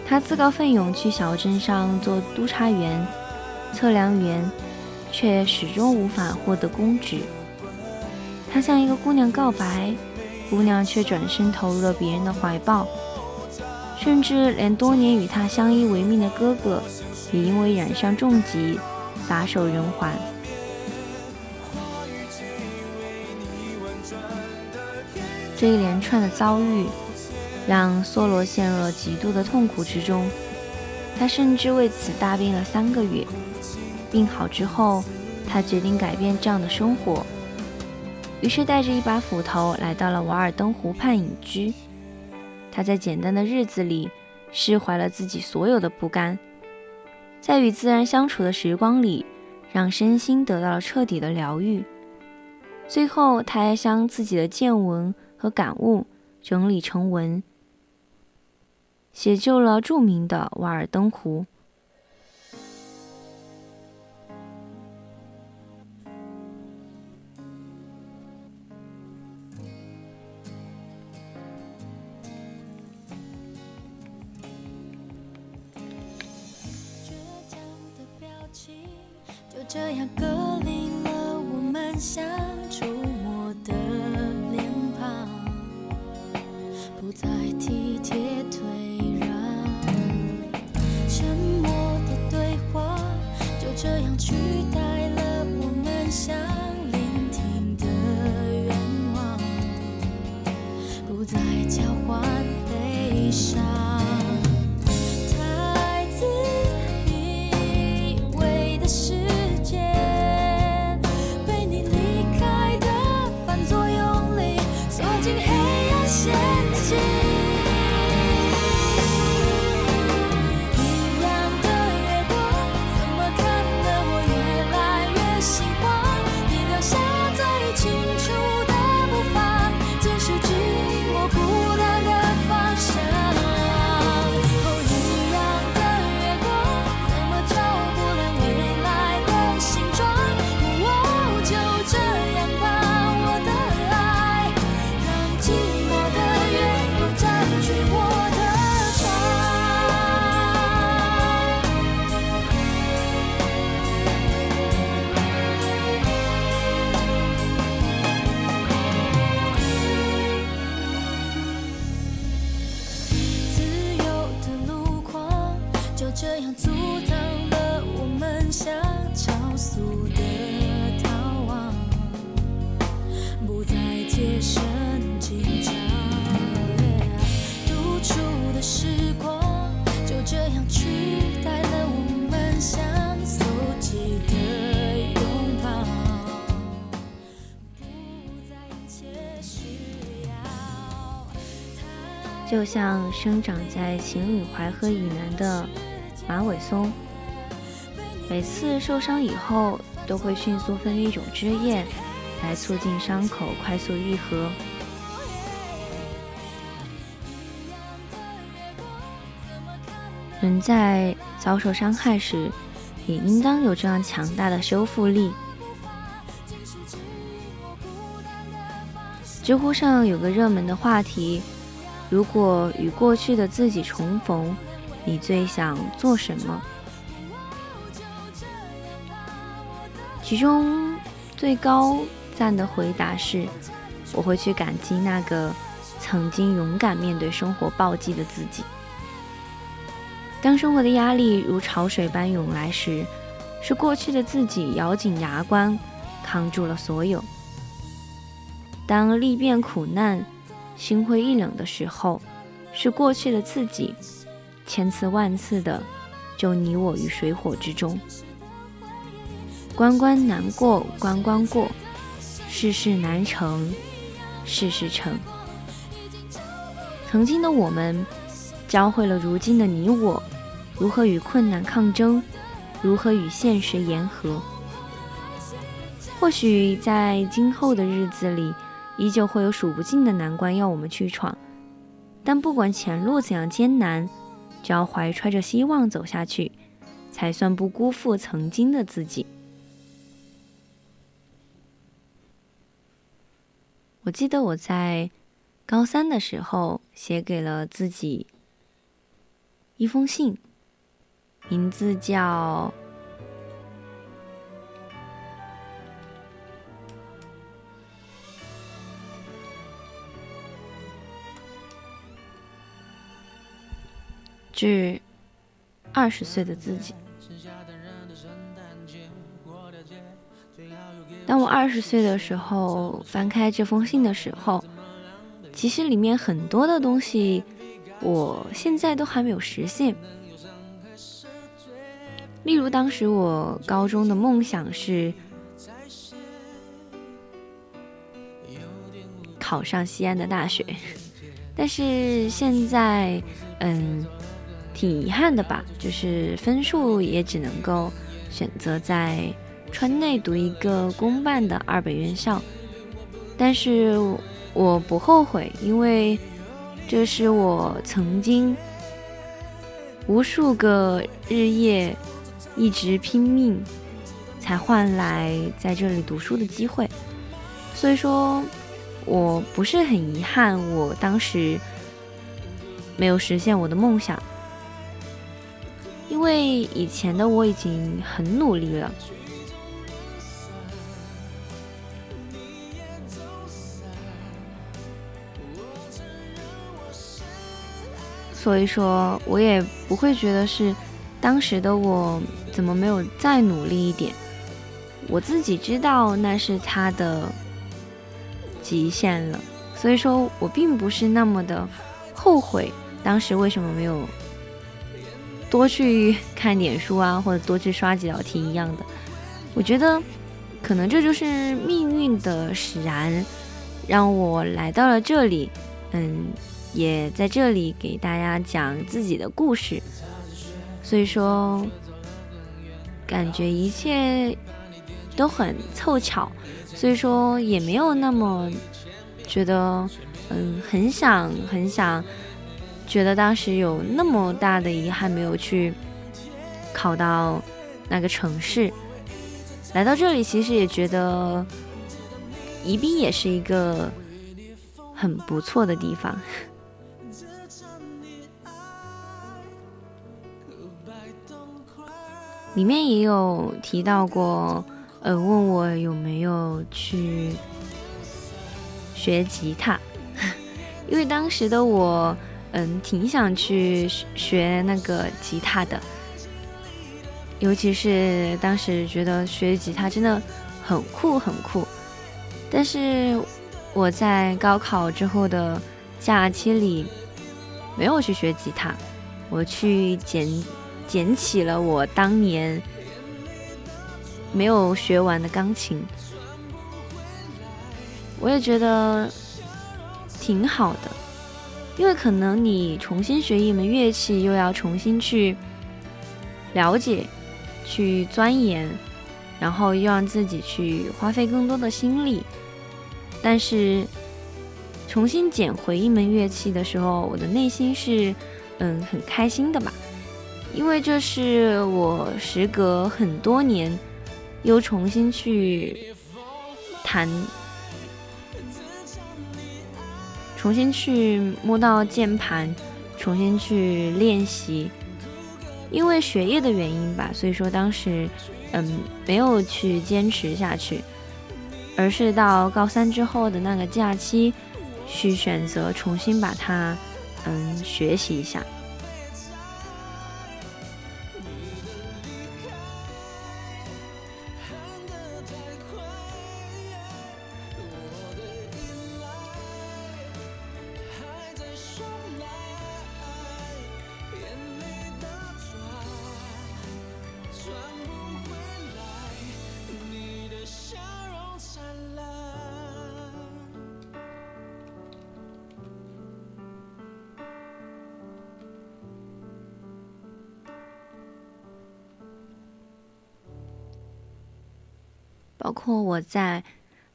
Speaker 1: 他自告奋勇去小镇上做督察员、测量员，却始终无法获得公职。他向一个姑娘告白，姑娘却转身投入了别人的怀抱，甚至连多年与他相依为命的哥哥，也因为染上重疾，撒手人寰。这一连串的遭遇。让梭罗陷入了极度的痛苦之中，他甚至为此大病了三个月。病好之后，他决定改变这样的生活，于是带着一把斧头来到了瓦尔登湖畔隐居。他在简单的日子里释怀了自己所有的不甘，在与自然相处的时光里，让身心得到了彻底的疗愈。最后，他还将自己的见闻和感悟整理成文。写就了著名的《瓦尔登湖》。
Speaker 2: 就这样隔离了我们相处再体贴
Speaker 1: 就像生长在秦岭淮河以南的马尾松，每次受伤以后都会迅速分泌一种汁液，来促进伤口快速愈合。人在遭受伤害时，也应当有这样强大的修复力。知乎上有个热门的话题。如果与过去的自己重逢，你最想做什么？其中最高赞的回答是：我会去感激那个曾经勇敢面对生活暴击的自己。当生活的压力如潮水般涌来时，是过去的自己咬紧牙关，扛住了所有。当历遍苦难。心灰意冷的时候，是过去的自己，千次万次的救你我于水火之中。关关难过关关过，事事难成事事成。曾经的我们，教会了如今的你我，如何与困难抗争，如何与现实言和。或许在今后的日子里，依旧会有数不尽的难关要我们去闯，但不管前路怎样艰难，只要怀揣着希望走下去，才算不辜负曾经的自己。我记得我在高三的时候写给了自己一封信，名字叫《致二十岁的自己》。当我二十岁的时候，翻开这封信的时候，其实里面很多的东西，我现在都还没有实现。例如，当时我高中的梦想是考上西安的大学，但是现在，嗯，挺遗憾的吧，就是分数也只能够选择在。川内读一个公办的二本院校，但是我不后悔，因为这是我曾经无数个日夜一直拼命才换来在这里读书的机会，所以说我不是很遗憾，我当时没有实现我的梦想，因为以前的我已经很努力了。所以说，我也不会觉得是当时的我怎么没有再努力一点。我自己知道那是他的极限了，所以说我并不是那么的后悔当时为什么没有多去看点书啊，或者多去刷几道题一样的。我觉得可能这就是命运的使然，让我来到了这里。嗯。也在这里给大家讲自己的故事，所以说感觉一切都很凑巧，所以说也没有那么觉得，嗯，很想很想，觉得当时有那么大的遗憾没有去考到那个城市，来到这里其实也觉得宜宾也是一个很不错的地方。里面也有提到过，呃，问我有没有去学吉他，因为当时的我，嗯，挺想去学那个吉他的，尤其是当时觉得学吉他真的很酷很酷，但是我在高考之后的假期里没有去学吉他，我去捡。捡起了我当年没有学完的钢琴，我也觉得挺好的，因为可能你重新学一门乐器，又要重新去了解、去钻研，然后又让自己去花费更多的心力。但是重新捡回一门乐器的时候，我的内心是嗯很开心的吧。因为这是我时隔很多年又重新去弹，重新去摸到键盘，重新去练习。因为学业的原因吧，所以说当时嗯没有去坚持下去，而是到高三之后的那个假期去选择重新把它嗯学习一下。转不回来，你的笑容灿烂。包括我在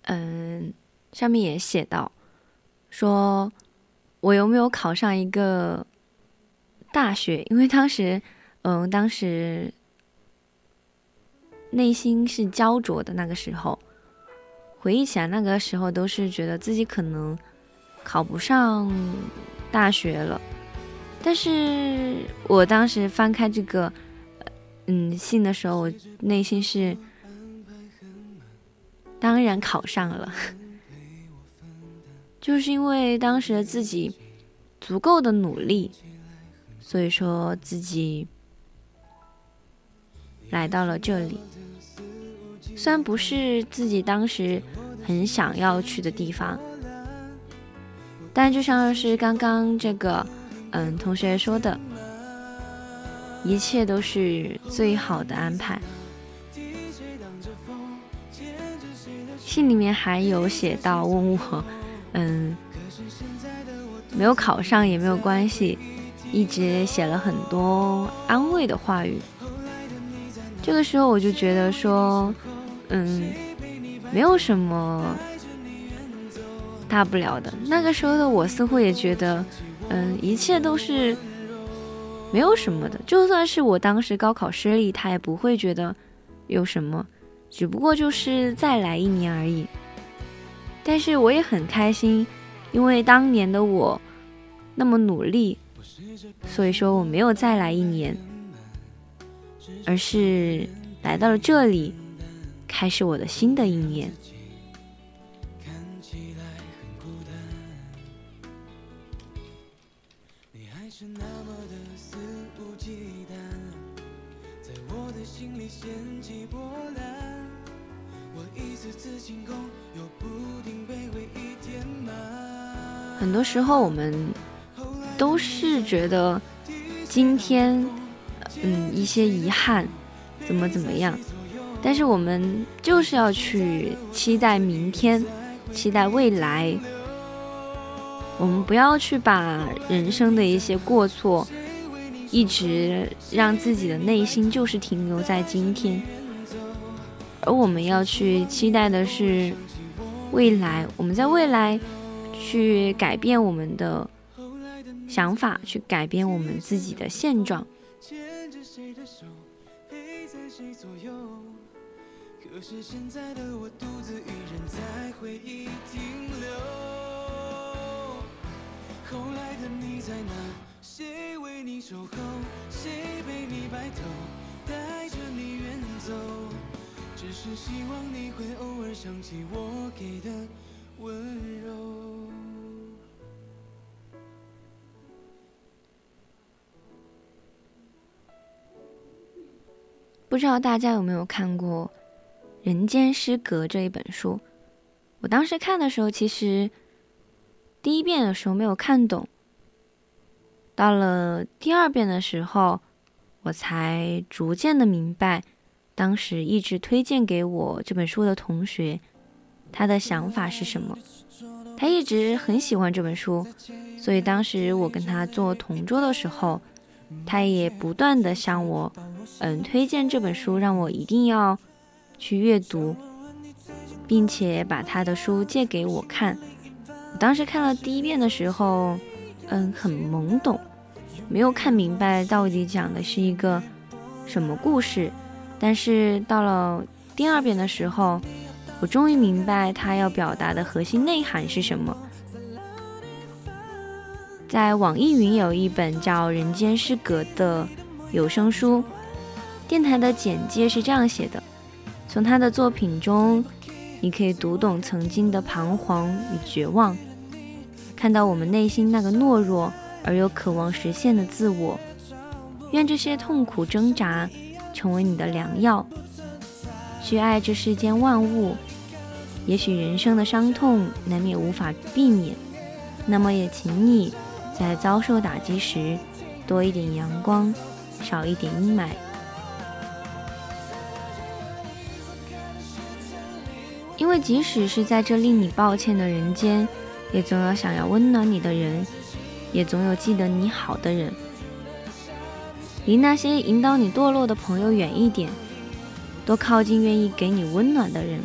Speaker 1: 嗯上面也写到，说我有没有考上一个大学，因为当时嗯当时。内心是焦灼的那个时候，回忆起来那个时候都是觉得自己可能考不上大学了。但是我当时翻开这个，嗯，信的时候，我内心是当然考上了，就是因为当时的自己足够的努力，所以说自己来到了这里。虽然不是自己当时很想要去的地方，但就像是刚刚这个。嗯，同学说的，一切都是最好的安排。信里面还有写到问我，嗯，没有考上也没有关系，一直写了很多安慰的话语。这个时候我就觉得说，嗯，没有什么大不了的。那个时候的我似乎也觉得。嗯，一切都是没有什么的。就算是我当时高考失利，他也不会觉得有什么，只不过就是再来一年而已。但是我也很开心，因为当年的我那么努力，所以说我没有再来一年，而是来到了这里，开始我的新的一年。很多时候，我们都是觉得今天，嗯，一些遗憾，怎么怎么样，但是我们就是要去期待明天，期待未来。我们不要去把人生的一些过错，一直让自己的内心就是停留在今天，而我们要去期待的是未来。我们在未来。去改变我们的想法，去改变我们自己的现状。手陪在谁左右可是现在的我独自一人在回忆停留。后来的你在哪？谁为你守候？谁陪你白头？带着你远走？只是希望你会偶尔想起我给的温柔。不知道大家有没有看过《人间失格》这一本书？我当时看的时候，其实第一遍的时候没有看懂，到了第二遍的时候，我才逐渐的明白，当时一直推荐给我这本书的同学，他的想法是什么。他一直很喜欢这本书，所以当时我跟他做同桌的时候。他也不断的向我，嗯，推荐这本书，让我一定要去阅读，并且把他的书借给我看。我当时看了第一遍的时候，嗯，很懵懂，没有看明白到底讲的是一个什么故事。但是到了第二遍的时候，我终于明白他要表达的核心内涵是什么。在网易云有一本叫《人间失格》的有声书，电台的简介是这样写的：从他的作品中，你可以读懂曾经的彷徨与绝望，看到我们内心那个懦弱而又渴望实现的自我。愿这些痛苦挣扎成为你的良药，去爱这世间万物。也许人生的伤痛难免无法避免，那么也请你。在遭受打击时，多一点阳光，少一点阴霾。因为即使是在这令你抱歉的人间，也总有想要温暖你的人，也总有记得你好的人。离那些引导你堕落的朋友远一点，多靠近愿意给你温暖的人。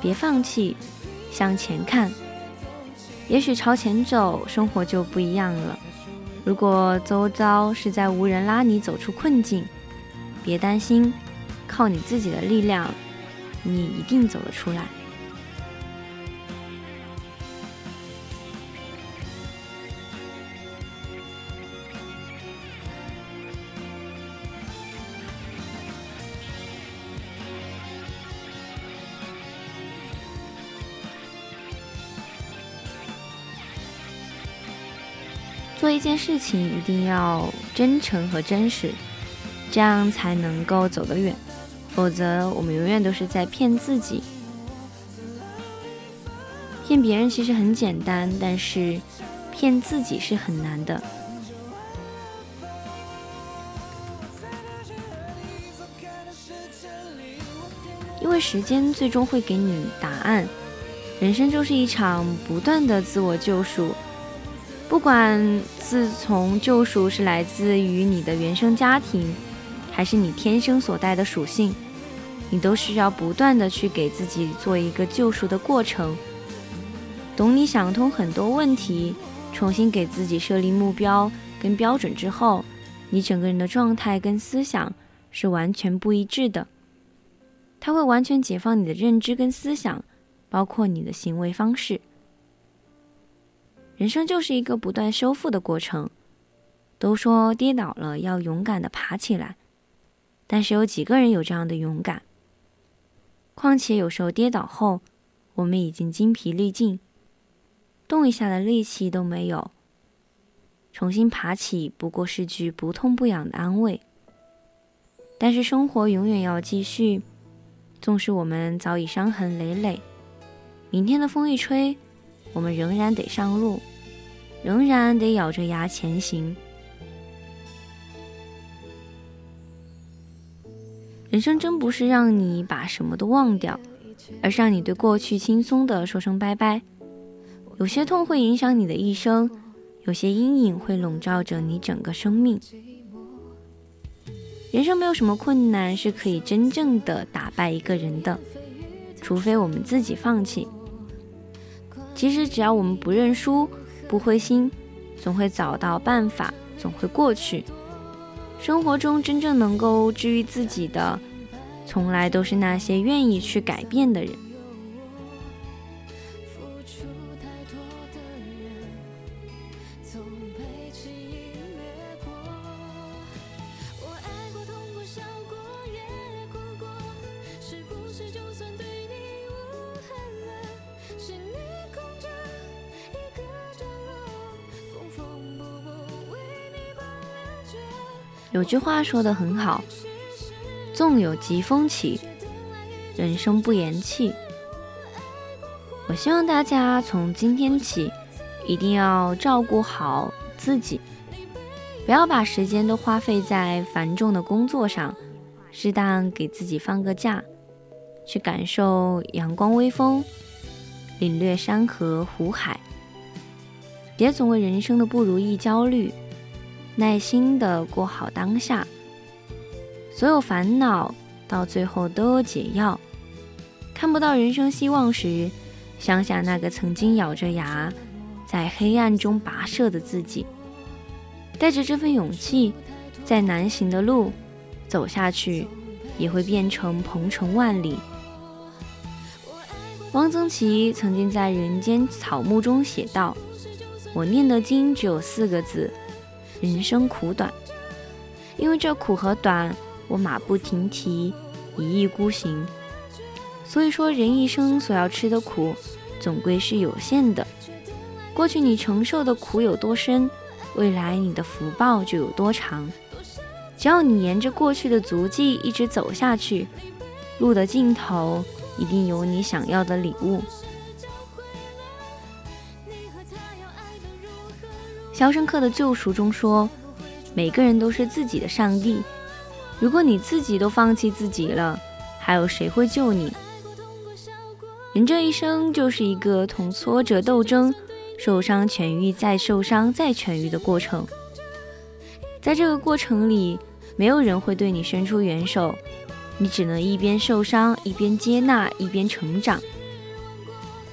Speaker 1: 别放弃，向前看。也许朝前走，生活就不一样了。如果周遭是在无人拉你走出困境，别担心，靠你自己的力量，你一定走得出来。做一件事情一定要真诚和真实，这样才能够走得远。否则，我们永远都是在骗自己。骗别人其实很简单，但是骗自己是很难的。因为时间最终会给你答案。人生就是一场不断的自我救赎。不管自从救赎是来自于你的原生家庭，还是你天生所带的属性，你都需要不断的去给自己做一个救赎的过程。等你想通很多问题，重新给自己设立目标跟标准之后，你整个人的状态跟思想是完全不一致的。它会完全解放你的认知跟思想，包括你的行为方式。人生就是一个不断修复的过程。都说跌倒了要勇敢的爬起来，但是有几个人有这样的勇敢？况且有时候跌倒后，我们已经精疲力尽，动一下的力气都没有。重新爬起不过是句不痛不痒的安慰。但是生活永远要继续，纵使我们早已伤痕累累，明天的风一吹，我们仍然得上路。仍然得咬着牙前行。人生真不是让你把什么都忘掉，而是让你对过去轻松的说声拜拜。有些痛会影响你的一生，有些阴影会笼罩着你整个生命。人生没有什么困难是可以真正的打败一个人的，除非我们自己放弃。其实只要我们不认输。不灰心，总会找到办法，总会过去。生活中真正能够治愈自己的，从来都是那些愿意去改变的人。有句话说的很好，纵有疾风起，人生不言弃。我希望大家从今天起，一定要照顾好自己，不要把时间都花费在繁重的工作上，适当给自己放个假，去感受阳光微风，领略山河湖海，别总为人生的不如意焦虑。耐心的过好当下，所有烦恼到最后都有解药。看不到人生希望时，想想那个曾经咬着牙在黑暗中跋涉的自己，带着这份勇气，再难行的路走下去，也会变成鹏程万里。汪曾祺曾经在《人间草木》中写道：“我念的经只有四个字。”人生苦短，因为这苦和短，我马不停蹄，一意孤行。所以说，人一生所要吃的苦，总归是有限的。过去你承受的苦有多深，未来你的福报就有多长。只要你沿着过去的足迹一直走下去，路的尽头一定有你想要的礼物。《肖申克的救赎》中说：“每个人都是自己的上帝。如果你自己都放弃自己了，还有谁会救你？人这一生就是一个同挫折斗争、受伤痊愈、再受伤再痊愈的过程。在这个过程里，没有人会对你伸出援手，你只能一边受伤，一边接纳，一边成长。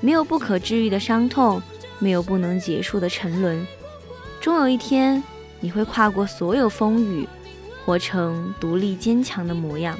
Speaker 1: 没有不可治愈的伤痛，没有不能结束的沉沦。终有一天，你会跨过所有风雨，活成独立坚强的模样。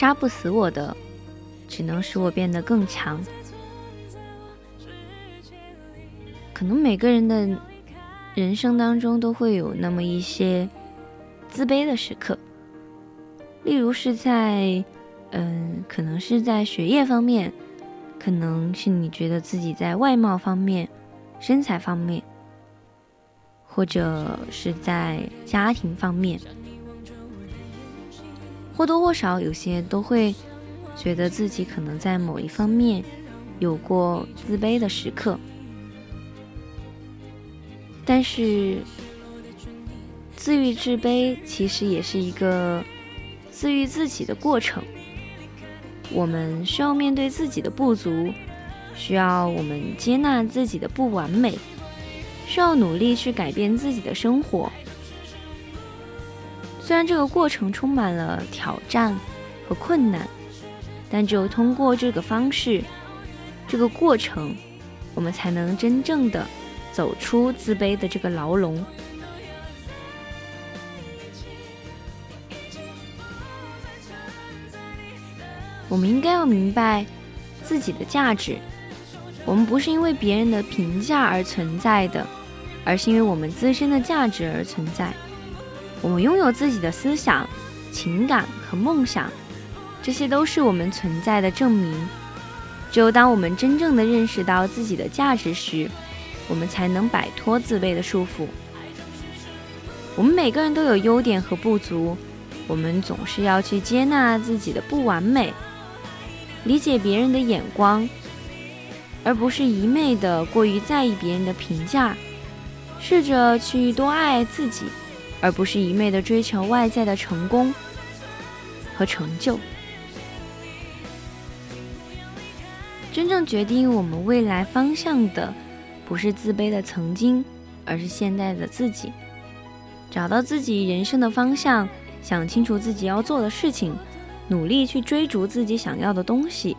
Speaker 1: 杀不死我的，只能使我变得更强。”可能每个人的人生当中都会有那么一些自卑的时刻，例如是在，嗯，可能是在学业方面，可能是你觉得自己在外貌方面、身材方面，或者是在家庭方面。或多或少，有些都会觉得自己可能在某一方面有过自卑的时刻，但是自愈自卑其实也是一个自愈自己的过程。我们需要面对自己的不足，需要我们接纳自己的不完美，需要努力去改变自己的生活。虽然这个过程充满了挑战和困难，但只有通过这个方式、这个过程，我们才能真正的走出自卑的这个牢笼。我们应该要明白自己的价值，我们不是因为别人的评价而存在的，而是因为我们自身的价值而存在。我们拥有自己的思想、情感和梦想，这些都是我们存在的证明。只有当我们真正的认识到自己的价值时，我们才能摆脱自卑的束缚。我们每个人都有优点和不足，我们总是要去接纳自己的不完美，理解别人的眼光，而不是一昧的过于在意别人的评价。试着去多爱自己。而不是一昧的追求外在的成功和成就。真正决定我们未来方向的，不是自卑的曾经，而是现在的自己。找到自己人生的方向，想清楚自己要做的事情，努力去追逐自己想要的东西。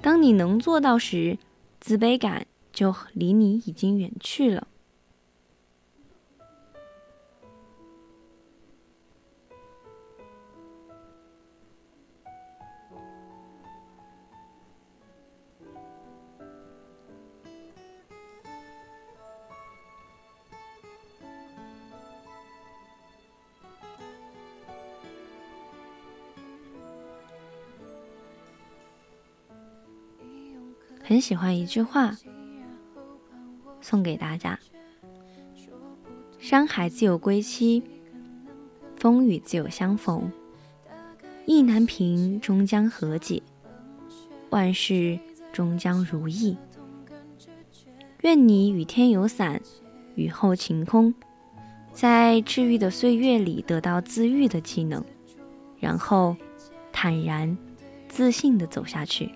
Speaker 1: 当你能做到时，自卑感就离你已经远去了。很喜欢一句话，送给大家：山海自有归期，风雨自有相逢，意难平终将和解，万事终将如意。愿你雨天有伞，雨后晴空，在治愈的岁月里得到自愈的技能，然后坦然、自信的走下去。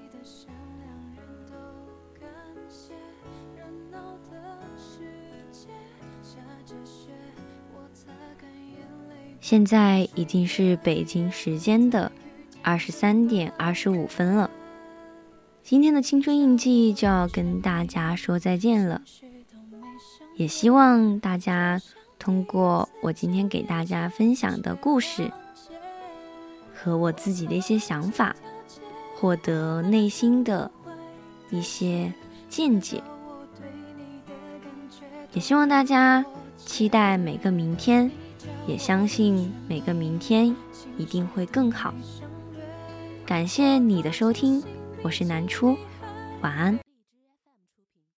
Speaker 1: 现在已经是北京时间的二十三点二十五分了。今天的青春印记就要跟大家说再见了，也希望大家通过我今天给大家分享的故事和我自己的一些想法，获得内心的一些见解。也希望大家期待每个明天，也相信每个明天一定会更好。感谢你的收听，我是南初，晚安。